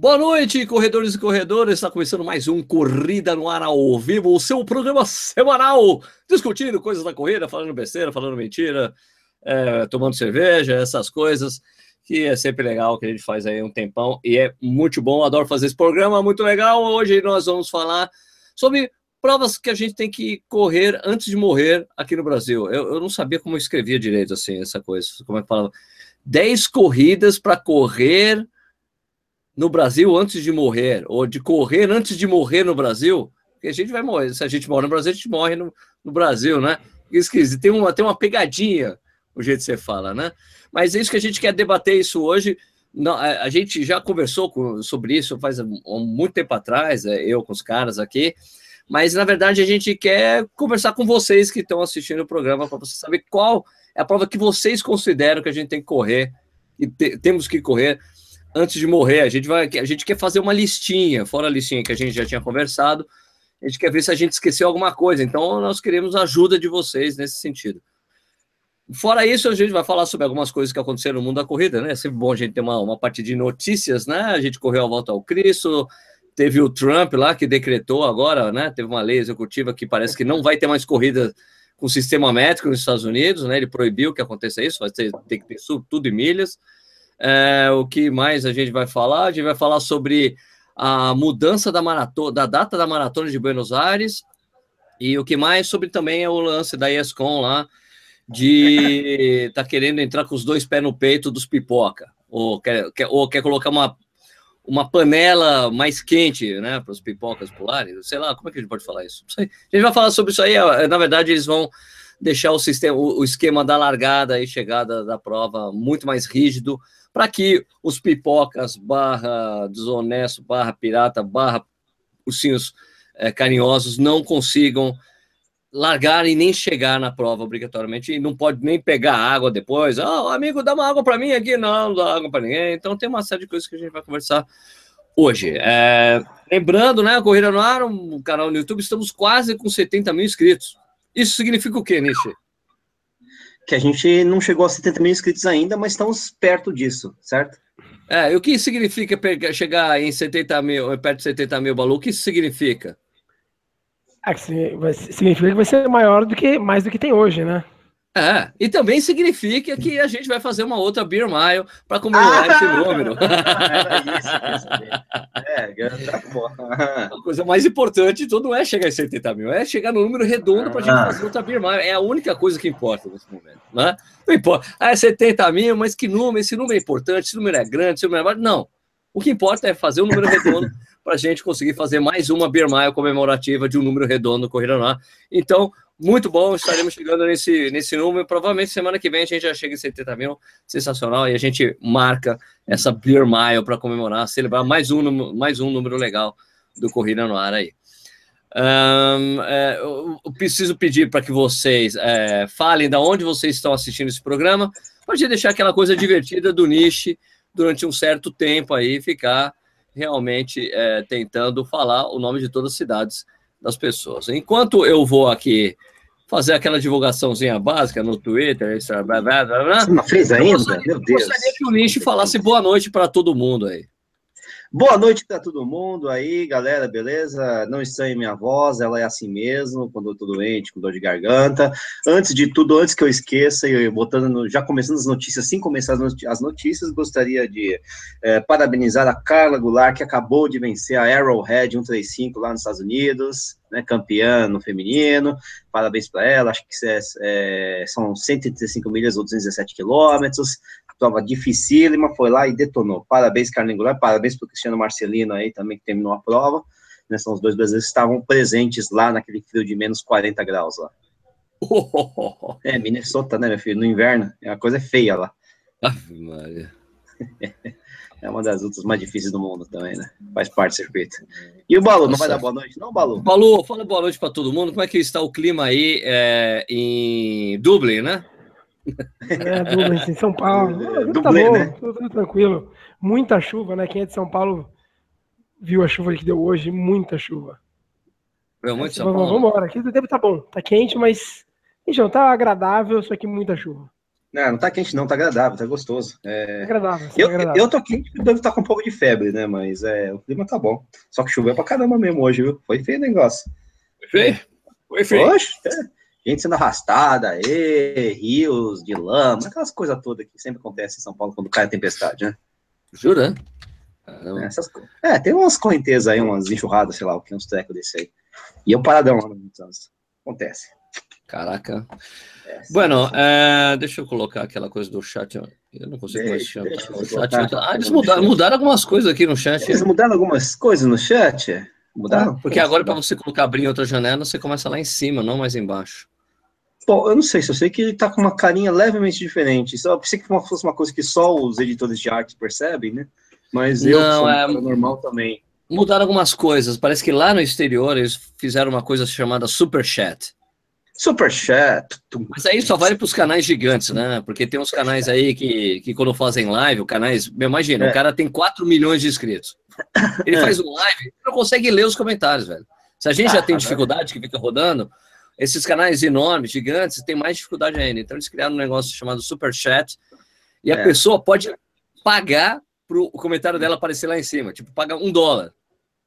Boa noite, corredores e corredoras. Está começando mais um Corrida no Ar ao Vivo, o seu programa semanal, discutindo coisas da corrida, falando besteira, falando mentira, é, tomando cerveja, essas coisas, que é sempre legal, que a gente faz aí um tempão e é muito bom. Adoro fazer esse programa, muito legal. Hoje nós vamos falar sobre provas que a gente tem que correr antes de morrer aqui no Brasil. Eu, eu não sabia como eu escrevia direito assim, essa coisa, como é que falava. 10 corridas para correr no Brasil antes de morrer, ou de correr antes de morrer no Brasil, porque a gente vai morrer. Se a gente morre no Brasil, a gente morre no, no Brasil, né? Esquisito. Tem uma, tem uma pegadinha, o jeito que você fala, né? Mas é isso que a gente quer debater isso hoje. Não, a, a, gente já conversou com, sobre isso faz um, muito tempo atrás, é, eu com os caras aqui, mas na verdade a gente quer conversar com vocês que estão assistindo o programa para você saber qual é a prova que vocês consideram que a gente tem que correr e te, temos que correr antes de morrer. A gente vai, a gente quer fazer uma listinha, fora a listinha que a gente já tinha conversado. A gente quer ver se a gente esqueceu alguma coisa. Então, nós queremos a ajuda de vocês nesse sentido. Fora isso, a gente vai falar sobre algumas coisas que aconteceram no mundo da corrida, né? É sempre bom a gente ter uma, uma parte de notícias, né? A gente correu a volta ao Cristo, teve o Trump lá que decretou agora, né? Teve uma lei executiva que parece que não vai ter mais corrida com sistema métrico nos Estados Unidos, né? Ele proibiu que aconteça isso, vai ter, ter que ter tudo em milhas. É, o que mais a gente vai falar? A gente vai falar sobre a mudança da maratona, da data da maratona de Buenos Aires e o que mais sobre também é o lance da ESCOM lá de tá querendo entrar com os dois pés no peito dos pipoca ou quer, quer, ou quer colocar uma uma panela mais quente, né, para os pipocas pularem, sei lá, como é que a gente pode falar isso? A gente vai falar sobre isso aí, na verdade eles vão deixar o sistema, o, esquema da largada e chegada da prova muito mais rígido, para que os pipocas, barra desonesto, barra pirata, barra ursinhos é, carinhosos não consigam largar e nem chegar na prova obrigatoriamente, e não pode nem pegar água depois. Ah, oh, amigo, dá uma água para mim aqui. Não, não dá água para ninguém. Então tem uma série de coisas que a gente vai conversar hoje. É, lembrando, né, a Corrida no Ar, um canal no YouTube, estamos quase com 70 mil inscritos. Isso significa o quê, Nishi? que a gente não chegou a 70 mil inscritos ainda, mas estamos perto disso, certo? É, e o que significa pegar, chegar em 70 mil, perto de 70 mil, Balu? O que isso significa? É, significa que vai ser maior do que mais do que tem hoje, né? É, e também significa que a gente vai fazer uma outra Beer Mile para comemorar ah, esse número. Era isso, é, a coisa mais importante de tudo não é chegar em 70 mil, é chegar no número redondo para a gente ah. fazer outra Beer Mile. É a única coisa que importa nesse momento. Né? Não importa. Ah, é 70 mil, mas que número? Esse número é importante, esse número é grande, esse número é. Não. O que importa é fazer um número redondo para a gente conseguir fazer mais uma Beer Mile comemorativa de um número redondo corrida lá. Então, muito bom, estaremos chegando nesse, nesse número. Provavelmente semana que vem a gente já chega em 70 mil, sensacional. E a gente marca essa Beer Mile para comemorar, celebrar mais um, mais um número legal do Corrida no Ar aí. Um, é, eu preciso pedir para que vocês é, falem da onde vocês estão assistindo esse programa. Pode deixar aquela coisa divertida do niche durante um certo tempo aí, ficar realmente é, tentando falar o nome de todas as cidades das pessoas. Enquanto eu vou aqui fazer aquela divulgaçãozinha básica no Twitter, Instagram, blá, blá, blá, Você não fez ainda? Meu Deus. Gostaria que o Nish falasse boa noite para todo mundo aí. Boa noite para todo mundo aí, galera, beleza? Não estranhe minha voz, ela é assim mesmo, quando eu tô doente, com dor de garganta. Antes de tudo, antes que eu esqueça, eu botando no, já começando as notícias, assim começar as notícias, gostaria de é, parabenizar a Carla Goulart, que acabou de vencer a Arrowhead 135 lá nos Estados Unidos, né, campeã no feminino. Parabéns para ela, acho que é, é, são 135 milhas ou 217 quilômetros prova dificílima, foi lá e detonou. Parabéns, Carlinhos Goulart, parabéns para o Cristiano Marcelino aí também, que terminou a prova. Né, são os dois brasileiros que estavam presentes lá naquele frio de menos 40 graus lá. Oh. É, Minnesota, né, meu filho? No inverno, a coisa é feia lá. Ave Maria. É uma das lutas mais difíceis do mundo também, né? Faz parte do circuito. E o Balu, Nossa. não vai dar boa noite, não, Balu? Balu, fala boa noite para todo mundo. Como é que está o clima aí é, em Dublin, né? É, Dublin, em São Paulo. É, tá bom, né? tudo, tranquilo. Muita chuva, né? Quem é de São Paulo viu a chuva que deu hoje, muita chuva. Deu muito é, São Paulo. Vamos embora, aqui o tempo tá bom, tá quente, mas gente, não tá agradável, só que muita chuva. Não, não tá quente, não, tá agradável, tá gostoso. É... Agradável, eu, agradável. eu tô quente, devo estar com um pouco de febre, né? Mas é, o clima tá bom. Só que choveu pra caramba mesmo hoje, viu? Foi feio o negócio. Foi feio? Foi feio. Oxe, é. Gente sendo arrastada, e, rios de lama, aquelas coisas todas que sempre acontecem em São Paulo quando cai a tempestade, né? Jura? É, essas... é, tem umas correntezas aí, umas enxurradas, sei lá, uns trecos desse aí. E eu paradão lá no. Acontece. Caraca. É, bueno, é, deixa eu colocar aquela coisa do chat. Eu não consigo mais chamar chat. Ah, eles mudaram, mudaram, algumas coisas aqui no chat. Eles mudaram algumas coisas no chat? Mudaram? Ah, porque agora, para você colocar abrir outra janela, você começa lá em cima, não mais embaixo. Bom, eu não sei, só sei que ele tá com uma carinha levemente diferente. Só pensei que fosse uma coisa que só os editores de arte percebem, né? Mas eu, não, é... normal também. Mudaram algumas coisas. Parece que lá no exterior eles fizeram uma coisa chamada Super Chat. Super Chat. Mas aí só vale para os canais gigantes, né? Porque tem uns canais aí que, que quando fazem live, o canais. Imagina, é. o cara tem 4 milhões de inscritos. Ele é. faz um live, não consegue ler os comentários, velho. Se a gente ah, já tem dificuldade que fica rodando, esses canais enormes, gigantes, tem mais dificuldade ainda. Então eles criaram um negócio chamado Super Chat e a é. pessoa pode pagar para o comentário dela aparecer lá em cima. Tipo, paga um dólar.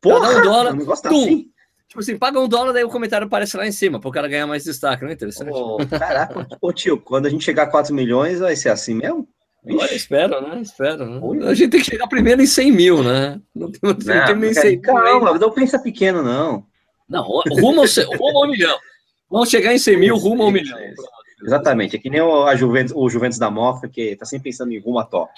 Porra, um dólar, um assim. Tipo assim, paga um dólar, daí o comentário aparece lá em cima, para o cara ganhar mais destaque, não é interessante? Oh, caraca, ô tio, quando a gente chegar a 4 milhões, vai ser assim mesmo? Olha, espero, né? Espero, né? A gente tem que chegar primeiro em 100 mil, né? Não, não, não tem nem 100 Calma, não pensa pequeno, não. Não, rumo rumo ao milhão. Vamos chegar em 100 mil, rumo ao milhão. Exatamente, é que nem o, a Juventus, o Juventus da Mofa, que tá sempre pensando em rumo a top.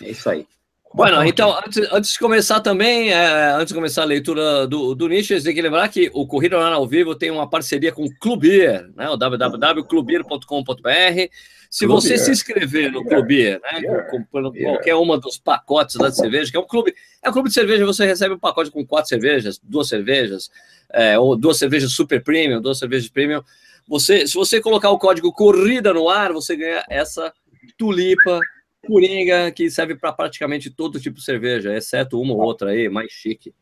É isso aí. Bueno, então, antes, antes, de começar também, é, antes de começar a leitura do, do nicho, tem que lembrar que o Corrida Online ao Vivo tem uma parceria com o Clubir, né, o www.clubir.com.br. Se você se inscrever no Clubir, né, com, com, qualquer uma dos pacotes da cerveja, que é um clube, é um clube de cerveja, você recebe um pacote com quatro cervejas, duas cervejas, é, ou duas cervejas super premium, duas cervejas premium. Você, se você colocar o código Corrida no ar, você ganha essa tulipa Coringa, que serve para praticamente todo tipo de cerveja, exceto uma ou outra aí, mais chique.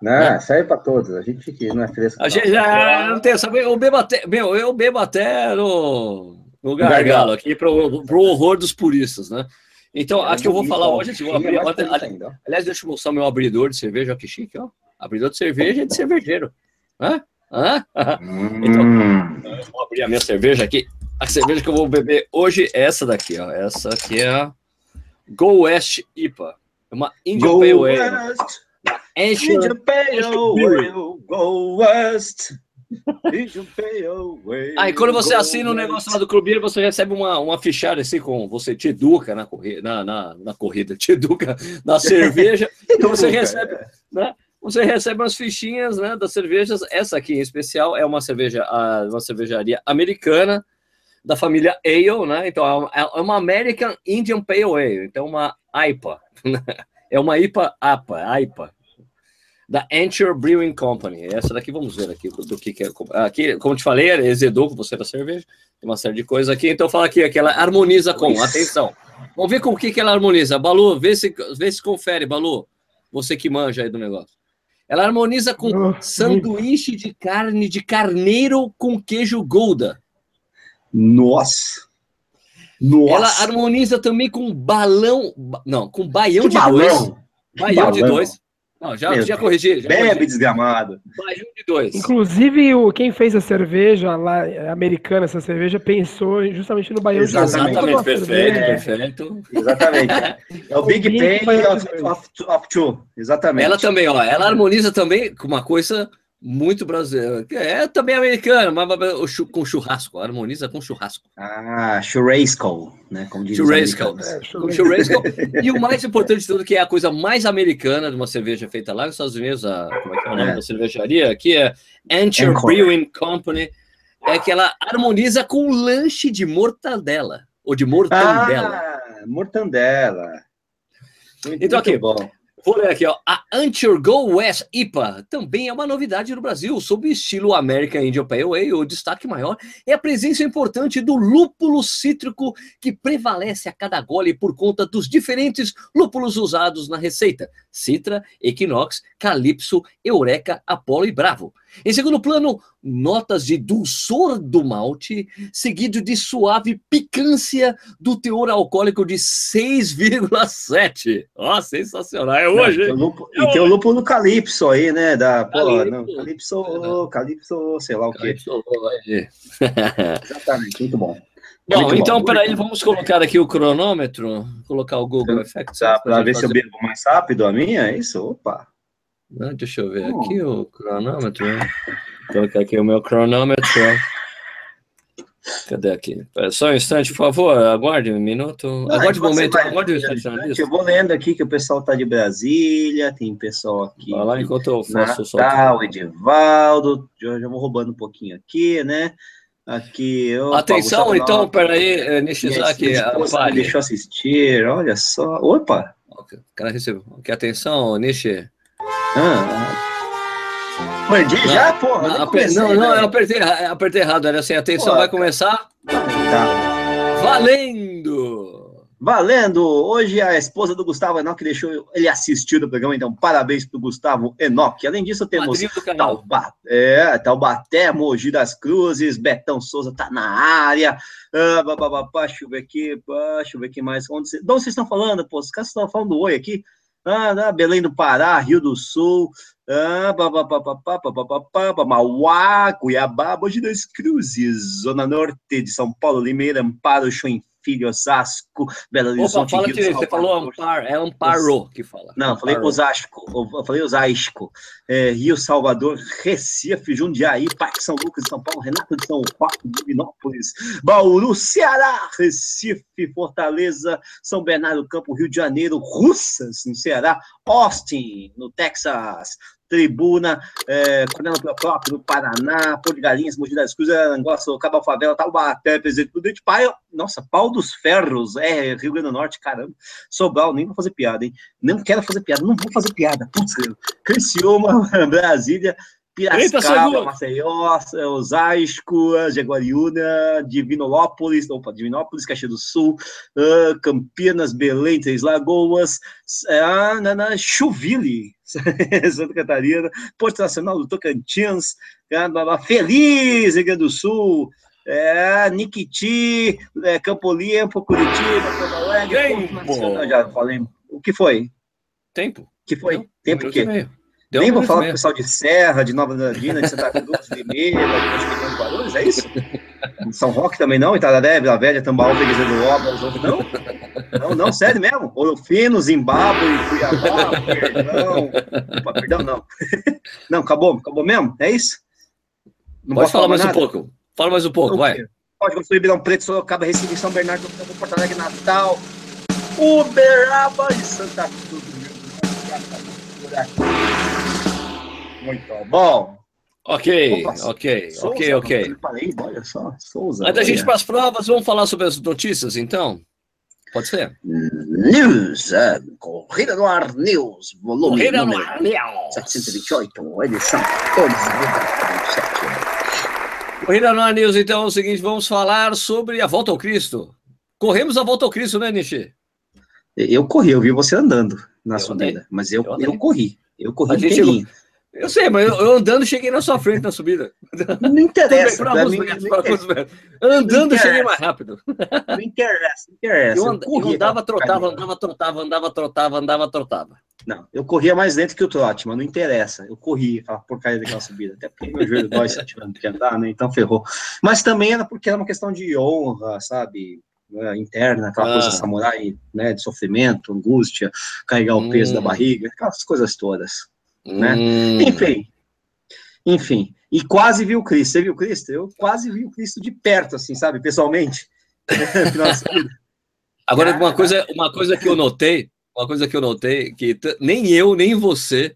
Não, né? serve para todos. A gente que não é fresco. A gente já não tem saber. Eu bebo até, meu, eu bebo até no, no gargalo aqui para o horror dos puristas, né? Então, é, aqui eu vou falar hoje. Vou abrir, aliás, deixa eu mostrar meu abridor de cerveja, que chique, ó. Abridor de cerveja é de cervejeiro. Hã? Hã? Hum. Então, vou abrir a minha cerveja aqui. A cerveja que eu vou beber hoje é essa daqui, ó. Essa aqui é a Go West IPA. É uma Indian Go Pale Ale. Indian Pale Ale, Go West. Indian Pale Ale. Aí quando você assina o um negócio lá do clube, você recebe uma, uma fichária assim com você te educa na corrida, na, na, na corrida, te educa na cerveja. então você recebe, né? Você recebe umas fichinhas né, das cervejas. Essa aqui em especial é uma cerveja, uma cervejaria americana da família Ale, né? Então é, é uma American Indian Pale Ale, então uma IPA. Né? é uma IPA APA, IPA. Da Anchor Brewing Company. Essa daqui, vamos ver aqui do que, que é. Aqui, como te falei, é exedou com você da cerveja. Tem uma série de coisas aqui. Então fala aqui que ela harmoniza com. Atenção. Vamos ver com o que, que ela harmoniza. Balu, vê se, vê se confere, Balu. Você que manja aí do negócio. Ela harmoniza com oh, sanduíche de carne de carneiro com queijo Gouda. Nossa! Nossa! Ela harmoniza também com balão. Não, com baião que de balão? dois. Baião balão. de dois. Não, já, já corrigi. Já Bebe corrigi. desgramado. Baião de dois. Inclusive, o, quem fez a cerveja lá, americana, essa cerveja, pensou justamente no baião Exatamente. de dois. Exatamente, perfeito, perfeito. Exatamente. É o Big Bang of, of, of Two. Exatamente. Ela também, ó, ela harmoniza também com uma coisa muito brasileiro. É também americano, mas com churrasco. Harmoniza com churrasco. Ah, churrasco, né? Como diz churrasco. É, churrasco. e o mais importante de tudo, que é a coisa mais americana de uma cerveja feita lá nos Estados Unidos, a, como é que é o nome é. da cervejaria? Aqui é Anchor Brewing Company. É que ela harmoniza com lanche de mortadela. Ou de mortandela. Ah, mortandela. Muito, então, aqui, bom. Vou ler aqui, ó. A Anchor Go West IPA também é uma novidade no Brasil, sob o estilo American Indian Pale Ale. O destaque maior é a presença importante do lúpulo cítrico que prevalece a cada gole por conta dos diferentes lúpulos usados na receita: Citra, Equinox, Calypso, Eureka, Apollo e Bravo. Em segundo plano, notas de dulçor do malte, seguido de suave picância do teor alcoólico de 6,7. Ó, sensacional. É hoje. Não, lupo, é e tem o lúpulo Calypso aí, né? Da, pô, não, Calypso, Calypso, sei lá o quê. Exatamente, muito bom. Bom, muito então, peraí, vamos colocar aqui o cronômetro, colocar o Google Effects. Para ver se eu bebo mais rápido a minha, é isso? Opa! Não, deixa eu ver aqui o cronômetro. Vou colocar aqui o meu cronômetro. Cadê aqui? Só um instante, por favor, aguarde um minuto. Aguarde um momento, aguarde um instante. Eu vou lendo aqui que o pessoal está de Brasília, tem pessoal aqui. Vai lá enquanto eu faço Natal, Edivaldo, já, já vou roubando um pouquinho aqui, né? Aqui, eu, Atenção, então, peraí, eh, Nishizaki, me deixou assistir, olha só. Opa! O cara recebeu. Que atenção, Nishi. Ah, Perdi já, porra? Não, comecei, não, não, eu apertei, apertei errado. Era assim, atenção, vai começar. Tá. Valendo! Valendo! Hoje a esposa do Gustavo Enoch deixou ele assistir o programa, então parabéns para o Gustavo Enoch. Além disso, temos Taubaté, é, Taubaté, Mogi das Cruzes, Betão Souza tá na área. Ah, bababá, deixa eu ver aqui, deixa eu ver aqui mais. Onde, de onde vocês estão falando? Pô, os caras estão falando oi aqui. Ah, Belém do Pará, Rio do Sul, ah, Mauá, Cuiabá, Mogi das Cruzes, Zona Norte de São Paulo, Limeira, Amparo, Chuim Filho, Osasco, Belo Horizonte. Opa, fala Rio, você falou Ampar, é Amparo que fala. Não, falei Osasco, eu falei Osasco. É, Rio, Salvador, Recife, Jundiaí, Parque São Lucas São Paulo, Renato de São Paulo, Divinópolis, Bauru, Ceará, Recife, Fortaleza, São Bernardo do Campo, Rio de Janeiro, Russas, no Ceará, Austin, no Texas, Tribuna, é, Coronel Procópio, no Paraná, Pô de Galinhas, Mogi das Cruzes, Angola, Sorocaba, Favela, Taubaté, Presidente Prudente, Pai, nossa, Pau dos Ferros, é, Rio Grande do Norte, caramba, Sobral, nem vou fazer piada, hein, não quero fazer piada, não vou fazer piada, putz, Criciúma, Brasília, Piracicaba, Maceió, Osasco, Jaguariúna, Divinópolis, opa, Divinópolis, Caxias do Sul, uh, Campinas, Belém, Três Lagoas, uh, na, na Chuville, Santa Catarina, Porto Nacional do Tocantins, uh, Feliz, Rio Grande do Sul, é, Niquiti, é, Campo Limpo, Curitiba, Porto Alegre, Porto Nacional, já falei. O que foi? Tempo. que foi? Não, Tempo o quê? Deu Nem vou falar com o pessoal de Serra, de Nova Andina, de Santa Cruz, de Limeira, de Guarulhos, é isso? São Roque também não, Itararé, Vila Velha, Tambaú, Freguesia do Obras, não? Não, não, sério mesmo? Orofino, Zimbábue, Cuiabá, perdão, opa, perdão, não. Não, acabou, acabou mesmo? É isso? Não Pode falar mais, mais um pouco, fala mais um pouco, não, vai. Pode construir Ribeirão Preto, Sorocaba, Recife, São Bernardo, Porto Alegre, Natal, Uberaba e Santa Cruz do muito bom. Ok, Opa, ok, Souza, ok, ok. Olha só, Souza. Antes da gente para as provas, vamos falar sobre as notícias, então? Pode ser? News, uh, Corrida no Ar News, volume Corrida no Ar News. 728, edição 12.47. Corrida no Ar News, então, é o seguinte, vamos falar sobre a volta ao Cristo. Corremos a volta ao Cristo, né, Nishi? Eu corri, eu vi você andando na eu subida, andei. mas eu, eu, eu, corri. Eu corri a gente, eu sei, mas eu, eu, andando cheguei na sua frente na subida. Não interessa. Bem, mim, metros. Andando interessa. cheguei mais rápido. Não interessa, não interessa. Eu, and, eu andava, trotava, andava, trotava, andava, trotava, andava, trotava. Não, eu corria mais lento que o trote, mas não interessa. Eu corri aquela porcaria daquela subida. Até porque meu joelho dói se tivendo que andar, né? Então ferrou. Mas também era porque era uma questão de honra, sabe? Né, interna, aquela ah. coisa samurai, né? De sofrimento, angústia, carregar o peso hum. da barriga, aquelas coisas todas né? Hum. Enfim, enfim. E quase vi o Cristo. Você viu o Cristo? Eu quase vi o Cristo de perto, assim, sabe? Pessoalmente. Agora, uma coisa, uma coisa que eu notei, uma coisa que eu notei, que nem eu, nem você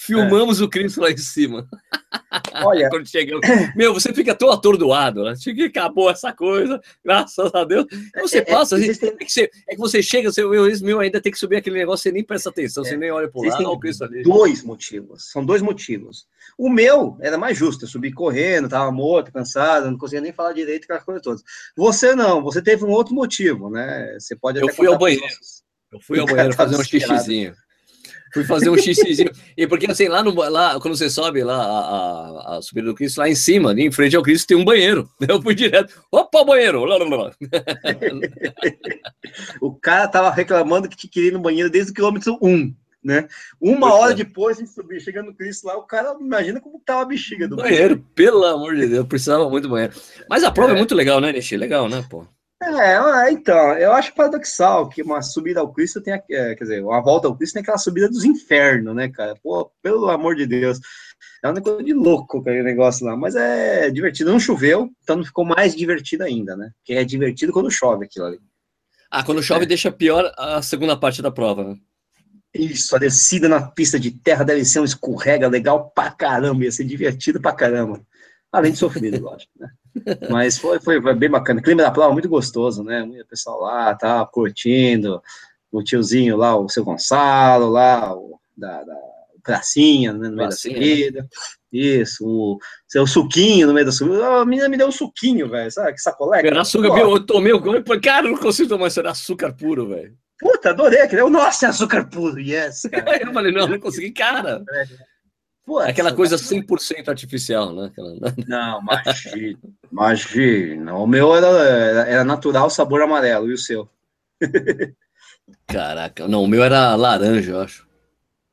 filmamos é. o Cristo lá em cima. Olha, quando chegamos. Meu, você fica tão atordoado, né? que acabou essa coisa, graças a Deus. Você é, é passa, é, existem... é, que você, é que você chega, você, meu, meu, ainda tem que subir aquele negócio, você nem presta atenção, é, você nem olha para o lado, olha o Cristo ali. Dois motivos, são dois motivos. O meu era mais justo, eu subi correndo, estava morto, cansado, não conseguia nem falar direito, aquelas coisas todas. Você não, você teve um outro motivo, né? Você pode Eu fui ao banheiro. Nossos... Eu fui ao banheiro fazer um xixizinho. Fui fazer um xixizinho. E porque assim, lá, no, lá quando você sobe lá a, a, a subida do Cristo, lá em cima, em frente ao Cristo, tem um banheiro. Eu fui direto. Opa, banheiro! Lá, lá, lá. o cara tava reclamando que queria ir no banheiro desde o quilômetro 1 né? Uma hora é. depois de subir, chegando no Cristo lá, o cara imagina como tava a bexiga do banheiro. banheiro. Pelo amor de Deus, precisava muito do banheiro. Mas a prova é, é muito legal, né, Nishi? Legal, né, pô? É, então, eu acho paradoxal que uma subida ao Cristo tem, é, quer dizer, uma volta ao Cristo tem aquela subida dos infernos, né, cara? Pô, pelo amor de Deus. É uma coisa de louco aquele negócio lá, mas é divertido. Não choveu, então não ficou mais divertido ainda, né? Porque é divertido quando chove aquilo ali. Ah, quando chove é. deixa pior a segunda parte da prova, né? Isso, a descida na pista de terra deve ser um escorrega legal pra caramba, ia ser divertido pra caramba. Além de sofrido, lógico, né? Mas foi, foi, bem bacana. O clima da prova muito gostoso, né? O pessoal lá tá curtindo, o tiozinho lá, o seu Gonçalo lá, o da, da pracinha, né, no meio pracinha, da subida. Né? Isso, o seu suquinho no meio da subida. A menina me deu um suquinho, velho, sabe? Que sacolé. Era açúcar? Eu tomei o gole, cara, não consigo tomar isso, era açúcar puro, velho. Puta, adorei aquele. Nossa, é açúcar puro, yes. Cara. eu falei, não, não consegui, cara. Pô, Aquela coisa 100% artificial, né? Aquela... Não, imagina, imagina. O meu era, era natural, sabor amarelo, e o seu? Caraca, não, o meu era laranja, eu acho.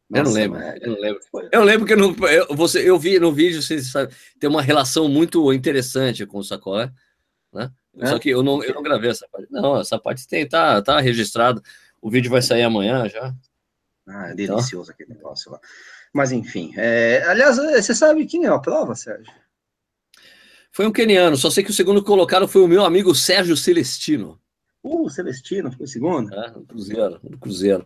Nossa, eu não lembro, é, eu não lembro. Eu lembro que no, eu, você, eu vi no vídeo, você sabe, tem uma relação muito interessante com o sacolé, né? É? Só que eu não, eu não gravei essa parte. Não, essa parte tem, tá, tá registrado. O vídeo vai sair amanhã já. Ah, é então. delicioso então. aquele negócio lá. Mas enfim, é... aliás, você sabe quem é a prova, Sérgio? Foi um keniano, só sei que o segundo colocado foi o meu amigo Sérgio Celestino. Uh, Celestino, foi o segundo? É, no Cruzeiro, no Cruzeiro.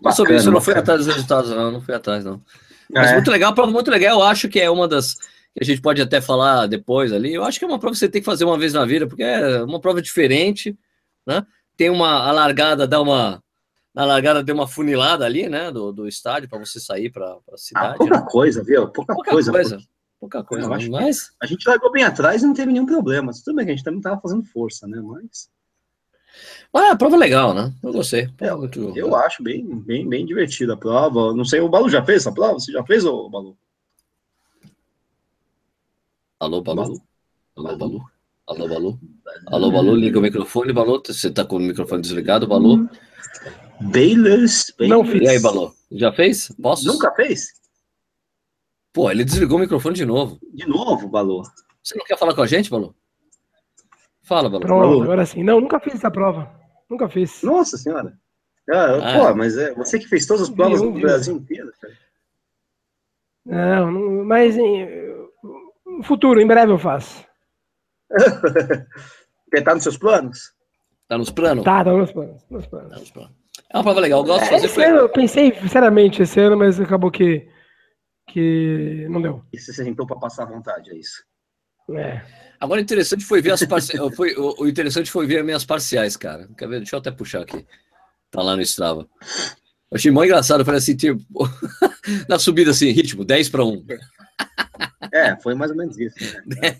Mas sobre isso, eu não fui atrás dos resultados, não, não fui atrás, não. Mas é. muito legal, prova muito legal, eu acho que é uma das que a gente pode até falar depois ali. Eu acho que é uma prova que você tem que fazer uma vez na vida, porque é uma prova diferente, né? Tem uma a largada, dá uma na largada deu uma funilada ali, né, do, do estádio para você sair para a ah, cidade. Ah, pouca né? coisa, viu? Pouca, pouca coisa. coisa. Pouca coisa, não, mas a gente largou bem atrás e não teve nenhum problema. Tudo bem que a gente também estava fazendo força, né? Mas ah, a prova é legal, né? Eu gostei. É, muito... Eu acho bem, bem, bem divertida a prova. Não sei, o Balu já fez essa prova? Você já fez, o Balu? Alô, Balu? Alô, Balu? Alô, Balu? Alô, Balu, liga o microfone, Balu. Você tá com o microfone desligado, Balu? Bayless. Não fiz. E aí, Balu? Já fez? Posso? Nunca fez? Pô, ele desligou o microfone de novo. De novo, Balu? Você não quer falar com a gente, Balu? Fala, Balu. Pronto, agora sim. Não, nunca fiz essa prova. Nunca fiz. Nossa senhora. Ah, ah. Pô, mas é você que fez todas as provas do Brasil inteiro, cara. Não, não mas em, no futuro, em breve eu faço. tá nos seus planos? Tá nos planos? Tá, tá nos planos. Nos planos. Tá nos planos. É uma prova legal, eu gosto é, de fazer. Ano, eu pensei, sinceramente, esse ano, mas acabou que, que não deu. E você sentou para passar vontade, é isso? É. Agora, interessante foi ver as parciais. foi, o, o, interessante foi ver as minhas parciais, cara. Quer ver? Deixa eu até puxar aqui. Tá lá no Strava. Eu achei mó engraçado. Eu falei assim, tipo, na subida assim, ritmo, 10 para 1. É, foi mais ou menos isso. Né?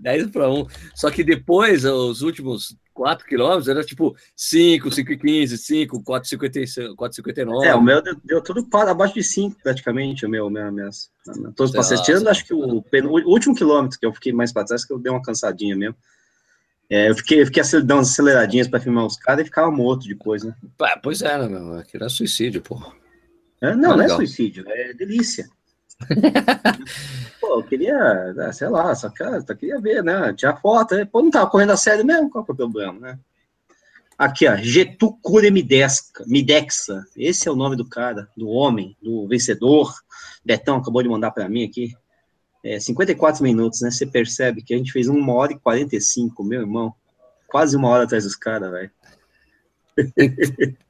10 para 1. Só que depois, os últimos 4 quilômetros, era tipo 5, 5 e 15, 5, 4, 59. É, o meu deu, deu tudo para abaixo de 5, praticamente, o meu, minha, minhas, todos os passeios. Tirando, acho que o, o, último quilômetro, que eu fiquei mais para trás, que eu dei uma cansadinha mesmo. É, eu fiquei, eu fiquei dando umas aceleradinhas para filmar os caras e ficava morto depois, né? pois né, meu? Aquilo é suicídio, pô. É, não, não, não é suicídio, é delícia. Pô, eu queria, né, sei lá, só, cara, queria ver, né? Tirar foto, né? pô, não tava correndo a sério mesmo, qual que é o problema, né? Aqui, ó, Getucure Midexa, Midexa, esse é o nome do cara, do homem, do vencedor. Betão acabou de mandar para mim aqui. É, 54 minutos, né? Você percebe que a gente fez uma hora e 45, meu irmão. Quase uma hora atrás dos caras, velho.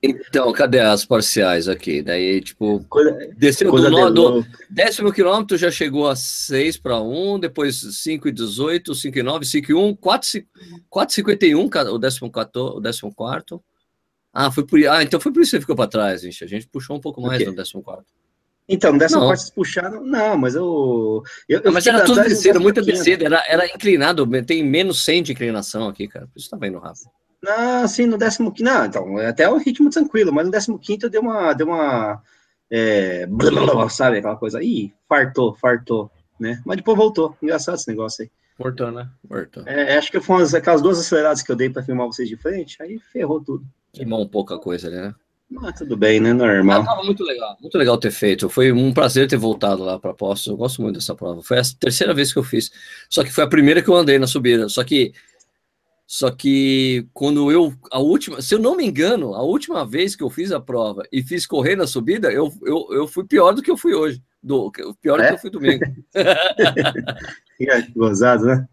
Então, cadê as parciais aqui? Daí, tipo, coisa, desceu coisa do, do décimo quilômetro já chegou a 6 para 1, depois 5 e 18, 5 e 9, 5 e 1, 4, 4 51, o décimo, 14, o décimo quarto. Ah, foi por, ah, então foi por isso que você ficou para trás, gente. A gente puxou um pouco mais no décimo quarto. Então, no décimo quarto puxaram, não, mas eu. eu, eu mas era tudo descida, muita descida, era, era inclinado, tem menos 100 de inclinação aqui, cara. Por isso tá vendo rápido. Não, sim, no 15. Não, então, é até o ritmo tranquilo, mas no 15 deu uma. Deu uma é, blá, blá, blá, sabe, aquela coisa, ih, fartou, fartou, né? Mas depois voltou, engraçado esse negócio aí. Voltou, né? Voltou. É, acho que foi umas, aquelas duas aceleradas que eu dei para filmar vocês de frente, aí ferrou tudo. Queimou um pouca coisa ali, né? Mas tudo bem, né? Normal. Ah, tava muito legal, muito legal ter feito. Foi um prazer ter voltado lá para a Postos. Eu gosto muito dessa prova. Foi a terceira vez que eu fiz. Só que foi a primeira que eu andei na subida. Só que só que quando eu a última, se eu não me engano, a última vez que eu fiz a prova e fiz correr na subida, eu, eu, eu fui pior do que eu fui hoje. Do, pior é? do que eu fui domingo. Gozado, né?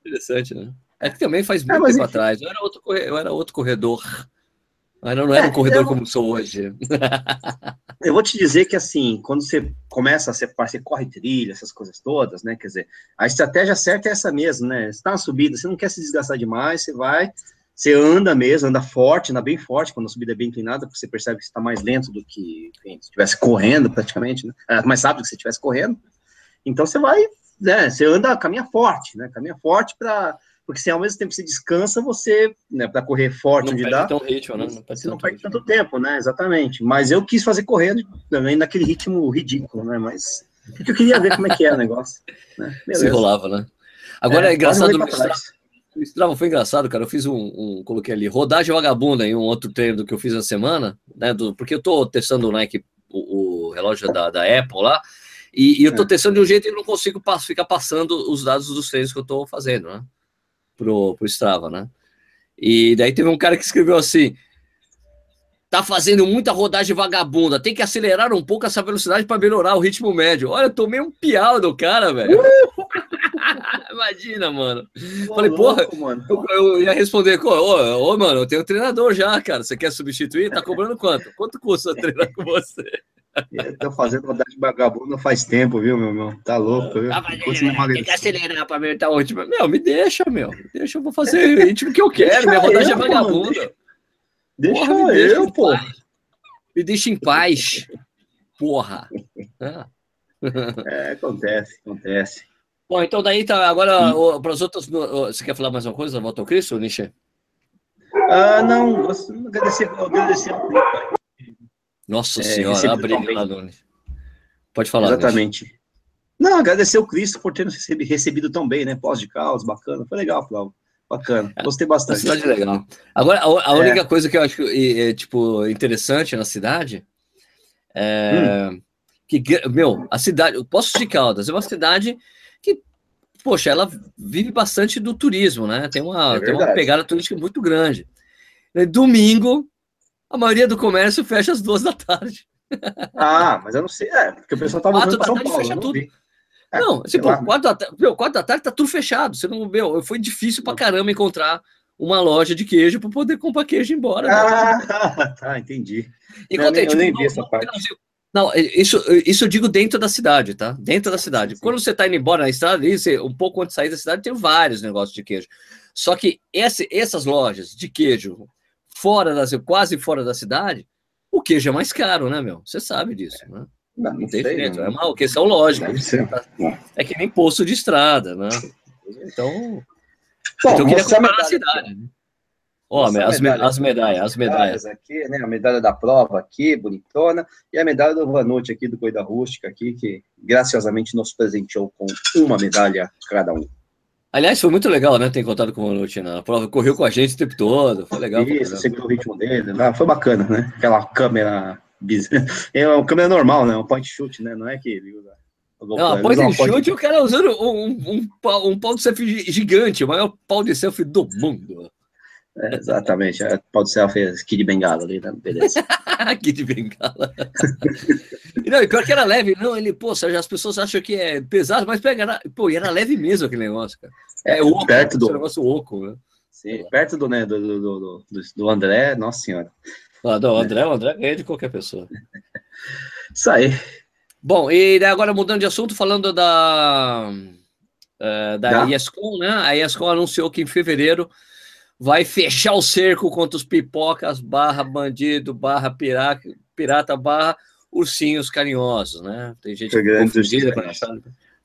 Interessante, né? É que também faz é, muito é, tempo atrás. Eu era outro, eu era outro corredor. Mas não, não era um é, corredor eu... como sou hoje. eu vou te dizer que, assim, quando você começa a ser, você corre trilha, essas coisas todas, né? Quer dizer, a estratégia certa é essa mesmo, né? Você tá na subida, você não quer se desgastar demais, você vai, você anda mesmo, anda forte, anda bem forte, quando a subida é bem inclinada, porque você percebe que você está mais lento do que enfim, se estivesse correndo, praticamente, né? É mais rápido que se estivesse correndo. Então você vai, né? Você anda, caminha forte, né? Caminha forte para porque se ao mesmo tempo você descansa, você, né, para correr forte não onde dá, tão ritmo, né? não você não perde tanto tempo, né? Exatamente. Mas eu quis fazer correndo também naquele ritmo ridículo, né? Mas eu queria ver como é que é o negócio. Né? Se rolava, né? Agora é, é engraçado. O Strava foi engraçado, cara. Eu fiz um, um, coloquei ali, rodagem vagabunda em um outro treino do que eu fiz na semana, né? Do, porque eu tô testando o Nike, o, o relógio da, da Apple lá, e, e eu tô é. testando de um jeito que eu não consigo pass ficar passando os dados dos treinos que eu tô fazendo, né? Pro, pro Strava, né? E daí teve um cara que escreveu assim: tá fazendo muita rodagem vagabunda, tem que acelerar um pouco essa velocidade para melhorar o ritmo médio. Olha, eu tomei um pial do cara, velho. Imagina, mano. Pô, Falei, porra, louco, mano. Eu, eu, ia responder, ô, ô, mano, eu tenho um treinador já, cara. Você quer substituir? Tá cobrando quanto? Quanto custa treinar com você? Eu tô fazendo rodagem vagabunda faz tempo, viu, meu irmão? Tá louco, viu? Tá tem que acelerar pra aumentar o ritmo. Meu, me deixa, meu. Deixa, eu vou fazer o ritmo que eu quero. Minha rodagem é vagabunda. Deixa, Porra, eu, pô. Me deixa em paz. Porra. É, acontece, acontece. Bom, então daí tá. Agora, para as outras. Você quer falar mais uma coisa? Volta ao Cristo, Nietzsche? Ah, não. Agradecer, agradecer ao nossa é, senhora, a briga lá do... Pode falar. Exatamente. Não, agradecer o Cristo por ter recebido tão bem, né? Pós de caos, bacana. Foi legal, Flávio. Bacana. É, Gostei bastante. cidade legal. Agora, a, a única é. coisa que eu acho é, tipo, interessante na cidade é hum. que, meu, a cidade, o Poços de Caldas é uma cidade que, poxa, ela vive bastante do turismo, né? Tem uma, é tem uma pegada turística muito grande. Domingo, a maioria do comércio fecha às duas da tarde. Ah, mas eu não sei. É, porque o pessoal tá voltando para São Paulo. Fecha tudo. É, não, tipo, quatro da, meu, quatro da tarde tá tudo fechado. Você não, meu, foi difícil pra caramba encontrar uma loja de queijo para poder comprar queijo e ir embora. Ah, né? tá, entendi. E não, eu, tipo, nem vi essa parte. Não, isso, isso eu digo dentro da cidade, tá? Dentro da cidade. Sim. Quando você tá indo embora na estrada, você, um pouco antes de sair da cidade, tem vários negócios de queijo. Só que esse, essas lojas de queijo fora da quase fora da cidade, o queijo é mais caro, né, meu? Você sabe disso, né? Não, não, tem sei, jeito, é uma questão lógica. É que nem poço de estrada, né? Então, Bom, então eu queria comprar na cidade. Né? Ó, as, medalha, as medalhas, as medalhas. aqui, né? A medalha da prova aqui, bonitona, e a medalha do Vanucci aqui, do Coida Rústica aqui, que graciosamente nos presenteou com uma medalha cada um. Aliás, foi muito legal, né? Ter encontrado com o Manucci na prova. Correu com a gente o tempo todo. Foi legal. Isso, seguiu o ritmo dele. Né? Foi bacana, né? Aquela câmera. É uma câmera normal, né? Um point shoot, né? Não é que ele usa. Não, shoot, o cara usando um, um, um, um pau de selfie gigante, o maior pau de selfie do mundo. É, exatamente, pode ser fez Kid Bengala ali, né? Beleza. Kid Bengala. não, e pior que era leve, não, ele, pô, as pessoas acham que é pesado, mas pega, pô, e era leve mesmo aquele negócio, cara. É, é oco, perto do negócio oco, né? Sim, perto do, né, do, do, do, do André, nossa senhora. Ah, do André, o André ganha de qualquer pessoa. Isso aí. Bom, e agora mudando de assunto, falando da, uh, da, da? ESCOM, né? A ESCOM anunciou que em fevereiro vai fechar o cerco contra os pipocas, barra bandido, barra pirata, pirata barra ursinhos carinhosos, né? Tem gente confundida para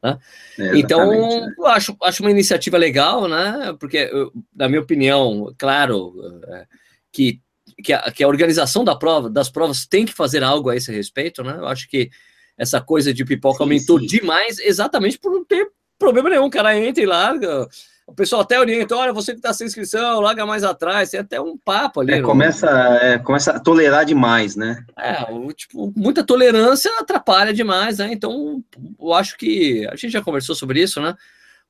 né? É, então, né? acho, acho uma iniciativa legal, né? Porque, na minha opinião, claro, é, que que a, que a organização da prova, das provas tem que fazer algo a esse respeito, né? Eu acho que essa coisa de pipoca sim, aumentou sim. demais, exatamente por não ter problema nenhum. O cara entra e larga. O pessoal até orienta, olha, você que está sem inscrição, larga mais atrás, tem até um papo ali. É, começa, é, começa a tolerar demais, né? É, tipo, muita tolerância atrapalha demais, né? Então, eu acho que a gente já conversou sobre isso, né?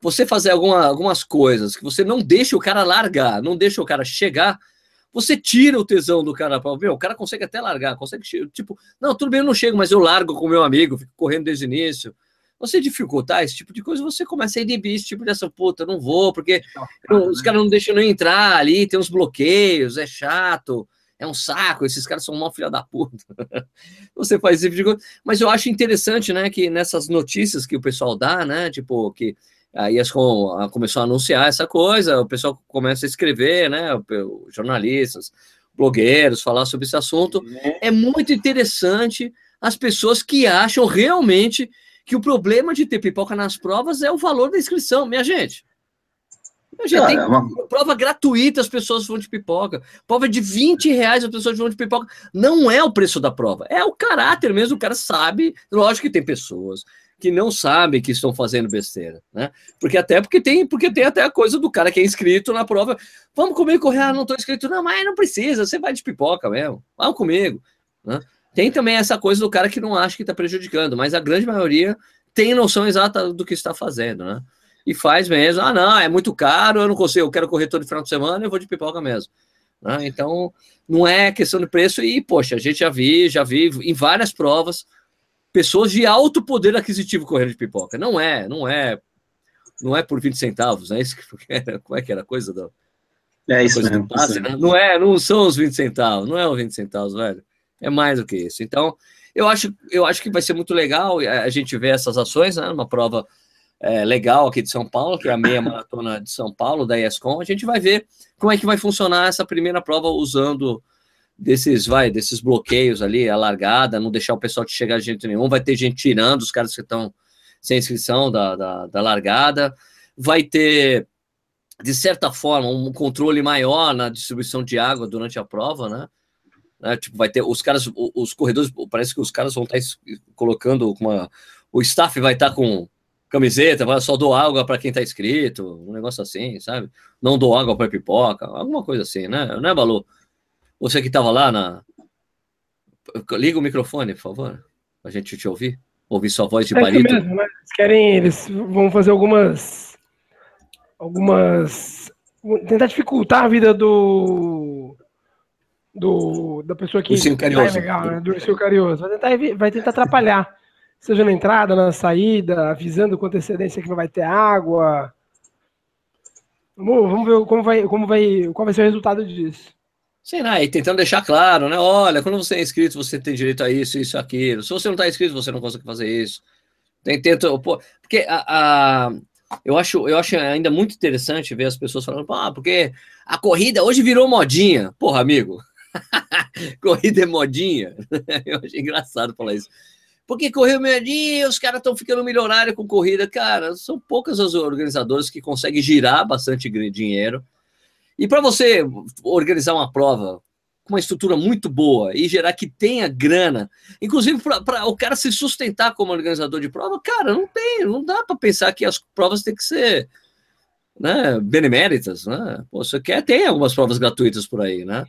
Você fazer alguma, algumas coisas que você não deixa o cara largar, não deixa o cara chegar, você tira o tesão do cara. Meu, o cara consegue até largar, consegue, tipo, não, tudo bem, eu não chego, mas eu largo com o meu amigo, fico correndo desde o início. Você dificultar esse tipo de coisa, você começa a inibir esse tipo dessa puta, não vou, porque não, os caras não deixam eu entrar ali, tem uns bloqueios, é chato, é um saco, esses caras são mal filha da puta. você faz esse tipo de coisa. Mas eu acho interessante, né, que nessas notícias que o pessoal dá, né, tipo, que a ESCOM começou a anunciar essa coisa, o pessoal começa a escrever, né, jornalistas, blogueiros, falar sobre esse assunto. É muito interessante as pessoas que acham realmente que o problema de ter pipoca nas provas é o valor da inscrição, minha gente. Minha gente, tem uma... prova gratuita, as pessoas vão de pipoca. Prova de 20 reais, as pessoas vão de pipoca. Não é o preço da prova, é o caráter mesmo. O cara sabe. Lógico que tem pessoas que não sabem que estão fazendo besteira, né? Porque até porque tem, porque tem até a coisa do cara que é inscrito na prova. Vamos comigo correr, ah, não estou inscrito, não, mas não precisa, você vai de pipoca mesmo, vamos comigo, né? Tem também essa coisa do cara que não acha que está prejudicando, mas a grande maioria tem noção exata do que está fazendo, né? E faz mesmo, ah, não, é muito caro, eu não consigo, eu quero correr todo final de semana, eu vou de pipoca mesmo. Né? Então, não é questão de preço, e, poxa, a gente já vi, já vi em várias provas pessoas de alto poder aquisitivo correndo de pipoca. Não é, não é, não é por 20 centavos, né? Isso que era, como é que era a coisa do. É isso mesmo. Passe, né? Não é, não são os 20 centavos, não é os 20 centavos, velho. É mais do que isso. Então, eu acho, eu acho que vai ser muito legal a gente ver essas ações, né? Uma prova é, legal aqui de São Paulo, que é a meia maratona de São Paulo, da ESCOM. A gente vai ver como é que vai funcionar essa primeira prova usando desses, vai, desses bloqueios ali, a largada, não deixar o pessoal de chegar de jeito nenhum, vai ter gente tirando os caras que estão sem inscrição da, da, da largada, vai ter, de certa forma, um controle maior na distribuição de água durante a prova, né? Né? Tipo, vai ter os caras, os corredores, parece que os caras vão estar colocando uma. O staff vai estar com camiseta, vai só dou água para quem está inscrito, um negócio assim, sabe? Não dou água para pipoca, alguma coisa assim, né? Não é, Balu? Você que estava lá na. Liga o microfone, por favor, a gente te ouvir. Ouvir sua voz de é barito. Mesmo, né? Eles querem, eles vão fazer algumas. Algumas. Tentar dificultar a vida do. Do, da pessoa que Carinhoso. É legal, né? Do Ursinho Carinhoso. Vai tentar, vai tentar atrapalhar. Seja na entrada, na saída, avisando com antecedência que não vai ter água. Vamos, vamos ver como vai, como vai, qual vai ser o resultado disso sei lá, e tentando deixar claro, né? Olha, quando você é inscrito, você tem direito a isso, isso, aquilo. Se você não está inscrito, você não consegue fazer isso. Tem, tento, porque a, a, eu, acho, eu acho ainda muito interessante ver as pessoas falando, ah, porque a corrida hoje virou modinha. Porra, amigo, corrida é modinha. eu achei engraçado falar isso. Porque correu modinha, os caras estão ficando milionários com corrida. Cara, são poucas as organizadoras que conseguem girar bastante dinheiro e para você organizar uma prova com uma estrutura muito boa e gerar que tenha grana, inclusive para o cara se sustentar como organizador de prova, cara, não tem, não dá para pensar que as provas têm que ser né, beneméritas, né? Pô, você quer, tem algumas provas gratuitas por aí, né?